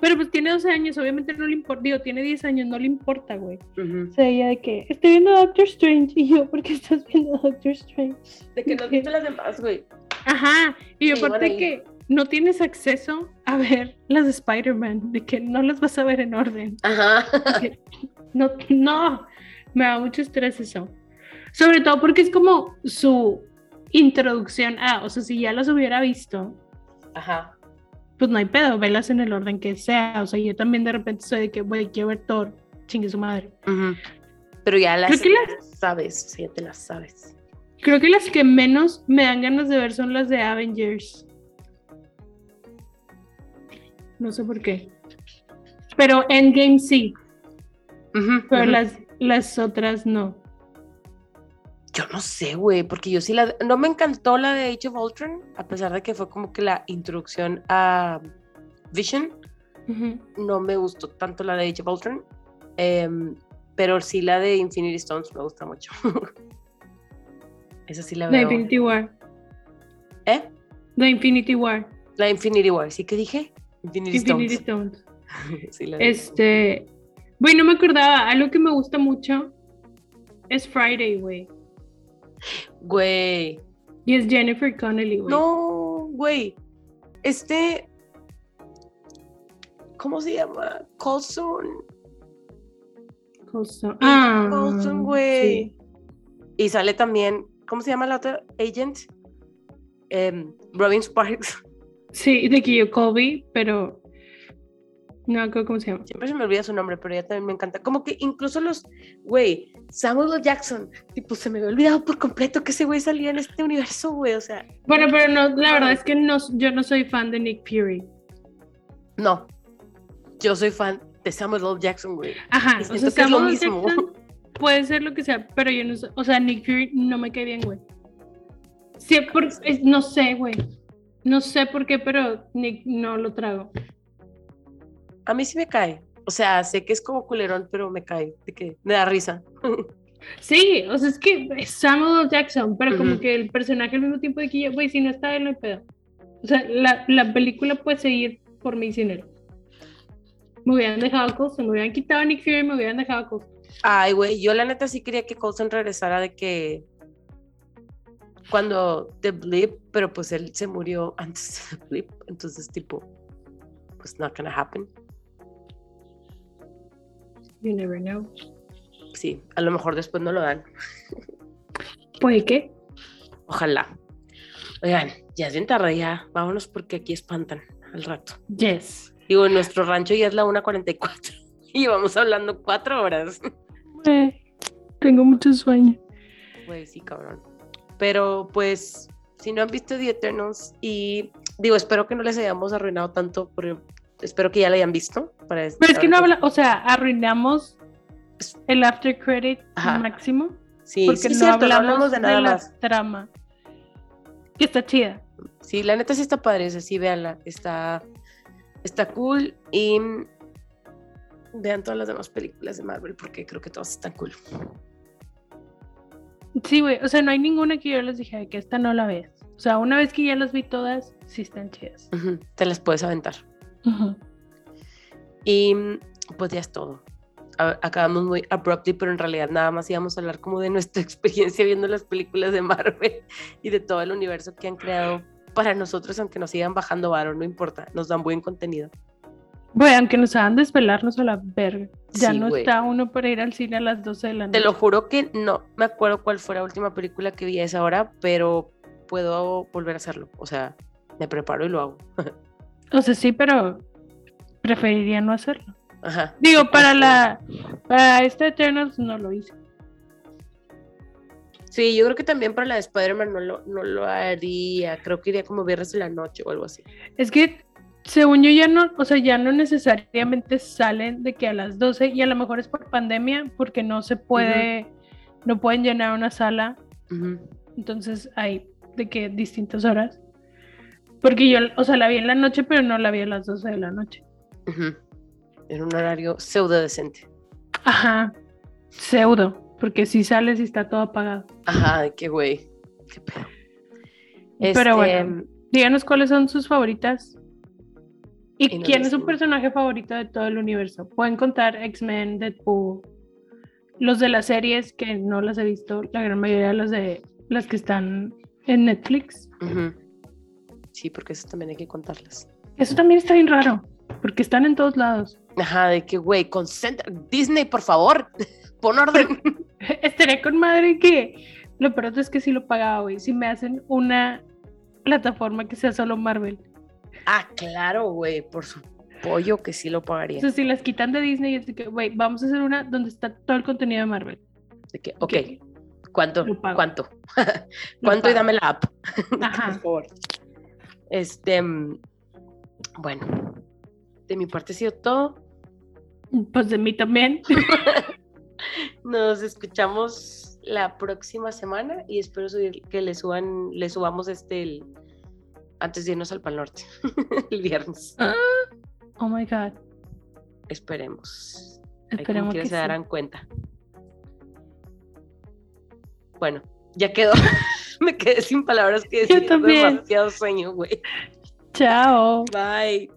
Pero pues tiene 12 años, obviamente no le importa, digo, tiene 10 años, no le importa, güey. O sea, ella de que estoy viendo Doctor Strange y yo, ¿por qué estás viendo Doctor Strange? De que no has visto las demás, güey. Ajá, y yo aparte que no tienes acceso a ver las de Spider-Man, de que no las vas a ver en orden. Ajá. No, no, me da mucho estrés eso. Sobre todo porque es como su introducción a, o sea, si ya las hubiera visto. Ajá pues no hay pedo, velas en el orden que sea. O sea, yo también de repente soy de que, voy quiero ver Thor, chingue su madre. Pero ya las, sabes, o sea, ya te las sabes. Creo que las que menos me dan ganas de ver son las de Avengers. No sé por qué. Pero Endgame sí. pero las, las otras no. Yo no sé, güey, porque yo sí la... No me encantó la de Age of Ultron, a pesar de que fue como que la introducción a Vision. No me gustó tanto la de Age of Ultron, em, pero sí la de Infinity Stones me gusta mucho. Esa sí la veo. La Infinity War. ¿Eh? La Infinity War. La Infinity War, ¿sí que dije? Infinity, Stones. sí, la este... Bueno, no me acordaba, algo que me gusta mucho es Friday, güey. Güey. Y es Jennifer Connelly, güey. No, güey. Este. ¿Cómo se llama? Colson. Colson. Ah. Colson, güey. Y sale también. ¿Cómo se llama la otra agent? Em, Robin Sparks. Sí, de Colby, pero no, ¿cómo se llama? Siempre se me olvida su nombre, pero ella también me encanta. Como que incluso los, güey, Samuel L. Jackson, tipo, se me había olvidado por completo que ese güey salía en este universo, güey, o sea. Bueno, pero no, la verdad es que no, yo no soy fan de Nick Fury. No, yo soy fan de Samuel L. Jackson, güey. Ajá, o sea, Samuel L. Jackson puede ser lo que sea, pero yo no o sea, Nick Fury no me cae bien, güey. Sí, no sé, güey. No sé por qué, pero Nick no lo trago a mí sí me cae. O sea, sé que es como culerón, pero me cae, de que me da risa. Sí, o sea, es que es Samuel Jackson, pero como que el personaje al mismo tiempo de que yo, güey, si no está él, no hay pedo. O sea, la, la, película puede seguir por mí sin él. Me hubieran dejado a Coulson, me hubieran quitado a Nick Fury, me hubieran dejado a Coulson. Ay, güey, yo la neta sí quería que Coulson regresara de que cuando The Blip, pero pues él se murió antes de The Blip, entonces tipo, pues not gonna happen. You never know. Sí, a lo mejor después no lo dan. ¿Puede qué? Ojalá. Oigan, ya es bien tarde ya. Vámonos porque aquí espantan al rato. Yes. Digo, en nuestro rancho ya es la 1.44 y vamos hablando cuatro horas. tengo mucho sueño. Pues sí, cabrón. Pero pues, si no han visto The Eternals y digo, espero que no les hayamos arruinado tanto por, espero que ya la hayan visto. Para Pero es que no habla, o sea, arruinamos el after credit máximo. Sí, porque no, hablamos de nada más. La trama. Que está chida. Sí, la neta sí está padre, esa, sí, véanla. Está, está cool y vean todas las demás películas de Marvel porque creo que todas están cool. Sí, güey, o sea, no hay ninguna que yo les dije que esta no la veas. O sea, una vez que ya las vi todas, sí están chidas. Te las puedes aventar. Y pues ya es todo. Acabamos muy abruptly, pero en realidad nada más íbamos a hablar como de nuestra experiencia viendo las películas de Marvel y de todo el universo que han creado para nosotros, aunque nos sigan bajando varo, no importa, nos dan buen contenido. Güey, aunque nos hagan desvelarnos a la verga. Ya no está uno para ir al cine a las 12 de la noche. Te lo juro que no me acuerdo cuál fue la última película que vi a esa hora, pero puedo volver a hacerlo. O sea, me preparo y lo hago. o sea, sí, pero preferiría no hacerlo. Ajá. Digo, para la para este Eternals no lo hice. Sí, yo creo que también para la de Spider-Man no lo, no lo haría. Creo que iría como viernes de la noche o algo así. Es que según yo ya no, o sea, ya no necesariamente salen de que a las 12 y a lo mejor es por pandemia porque no se puede, no pueden llenar una sala. Entonces hay de que distintas horas. Porque yo, o sea, la vi en la noche, pero no la vi a las 12 de la noche. En un horario pseudo decente. Ajá, pseudo, porque si sales y está todo apagado. Ajá, qué güey, qué pedo. Pero bueno, este, díganos cuáles son sus favoritas ¿Y, quién es su personaje favorito de todo el universo? Pueden contar X-Men, Deadpool, los de las series que no las he visto, la gran mayoría de las de las que están en Netflix. Sí, porque eso también hay que contarlas. Eso también está bien raro, porque están en todos lados. Ajá, de que, güey, concentra. Disney, por favor, pon orden. Estaré con madre que lo peor es que sí lo pagaba, güey. Si me hacen una plataforma que sea solo Marvel. Ah, claro, güey, por su pollo que sí lo pagaría. Entonces, si las quitan de Disney, es de que, güey, vamos a hacer una donde está todo el contenido de Marvel. De que, ok, ¿cuánto? ¿Cuánto? ¿Cuánto y dame la app? Ajá. por favor. Este, mm, bueno, de mi parte ha sido todo. Pues de mí también. Nos escuchamos la próxima semana y espero que le suban, le subamos este el antes de irnos al Pal Norte el viernes. Ah, oh my God. Esperemos. Esperemos que, se darán cuenta. Bueno, ya quedó. Me quedé sin palabras que decir. Yo también. Demasiado sueño, güey. Chao. Bye.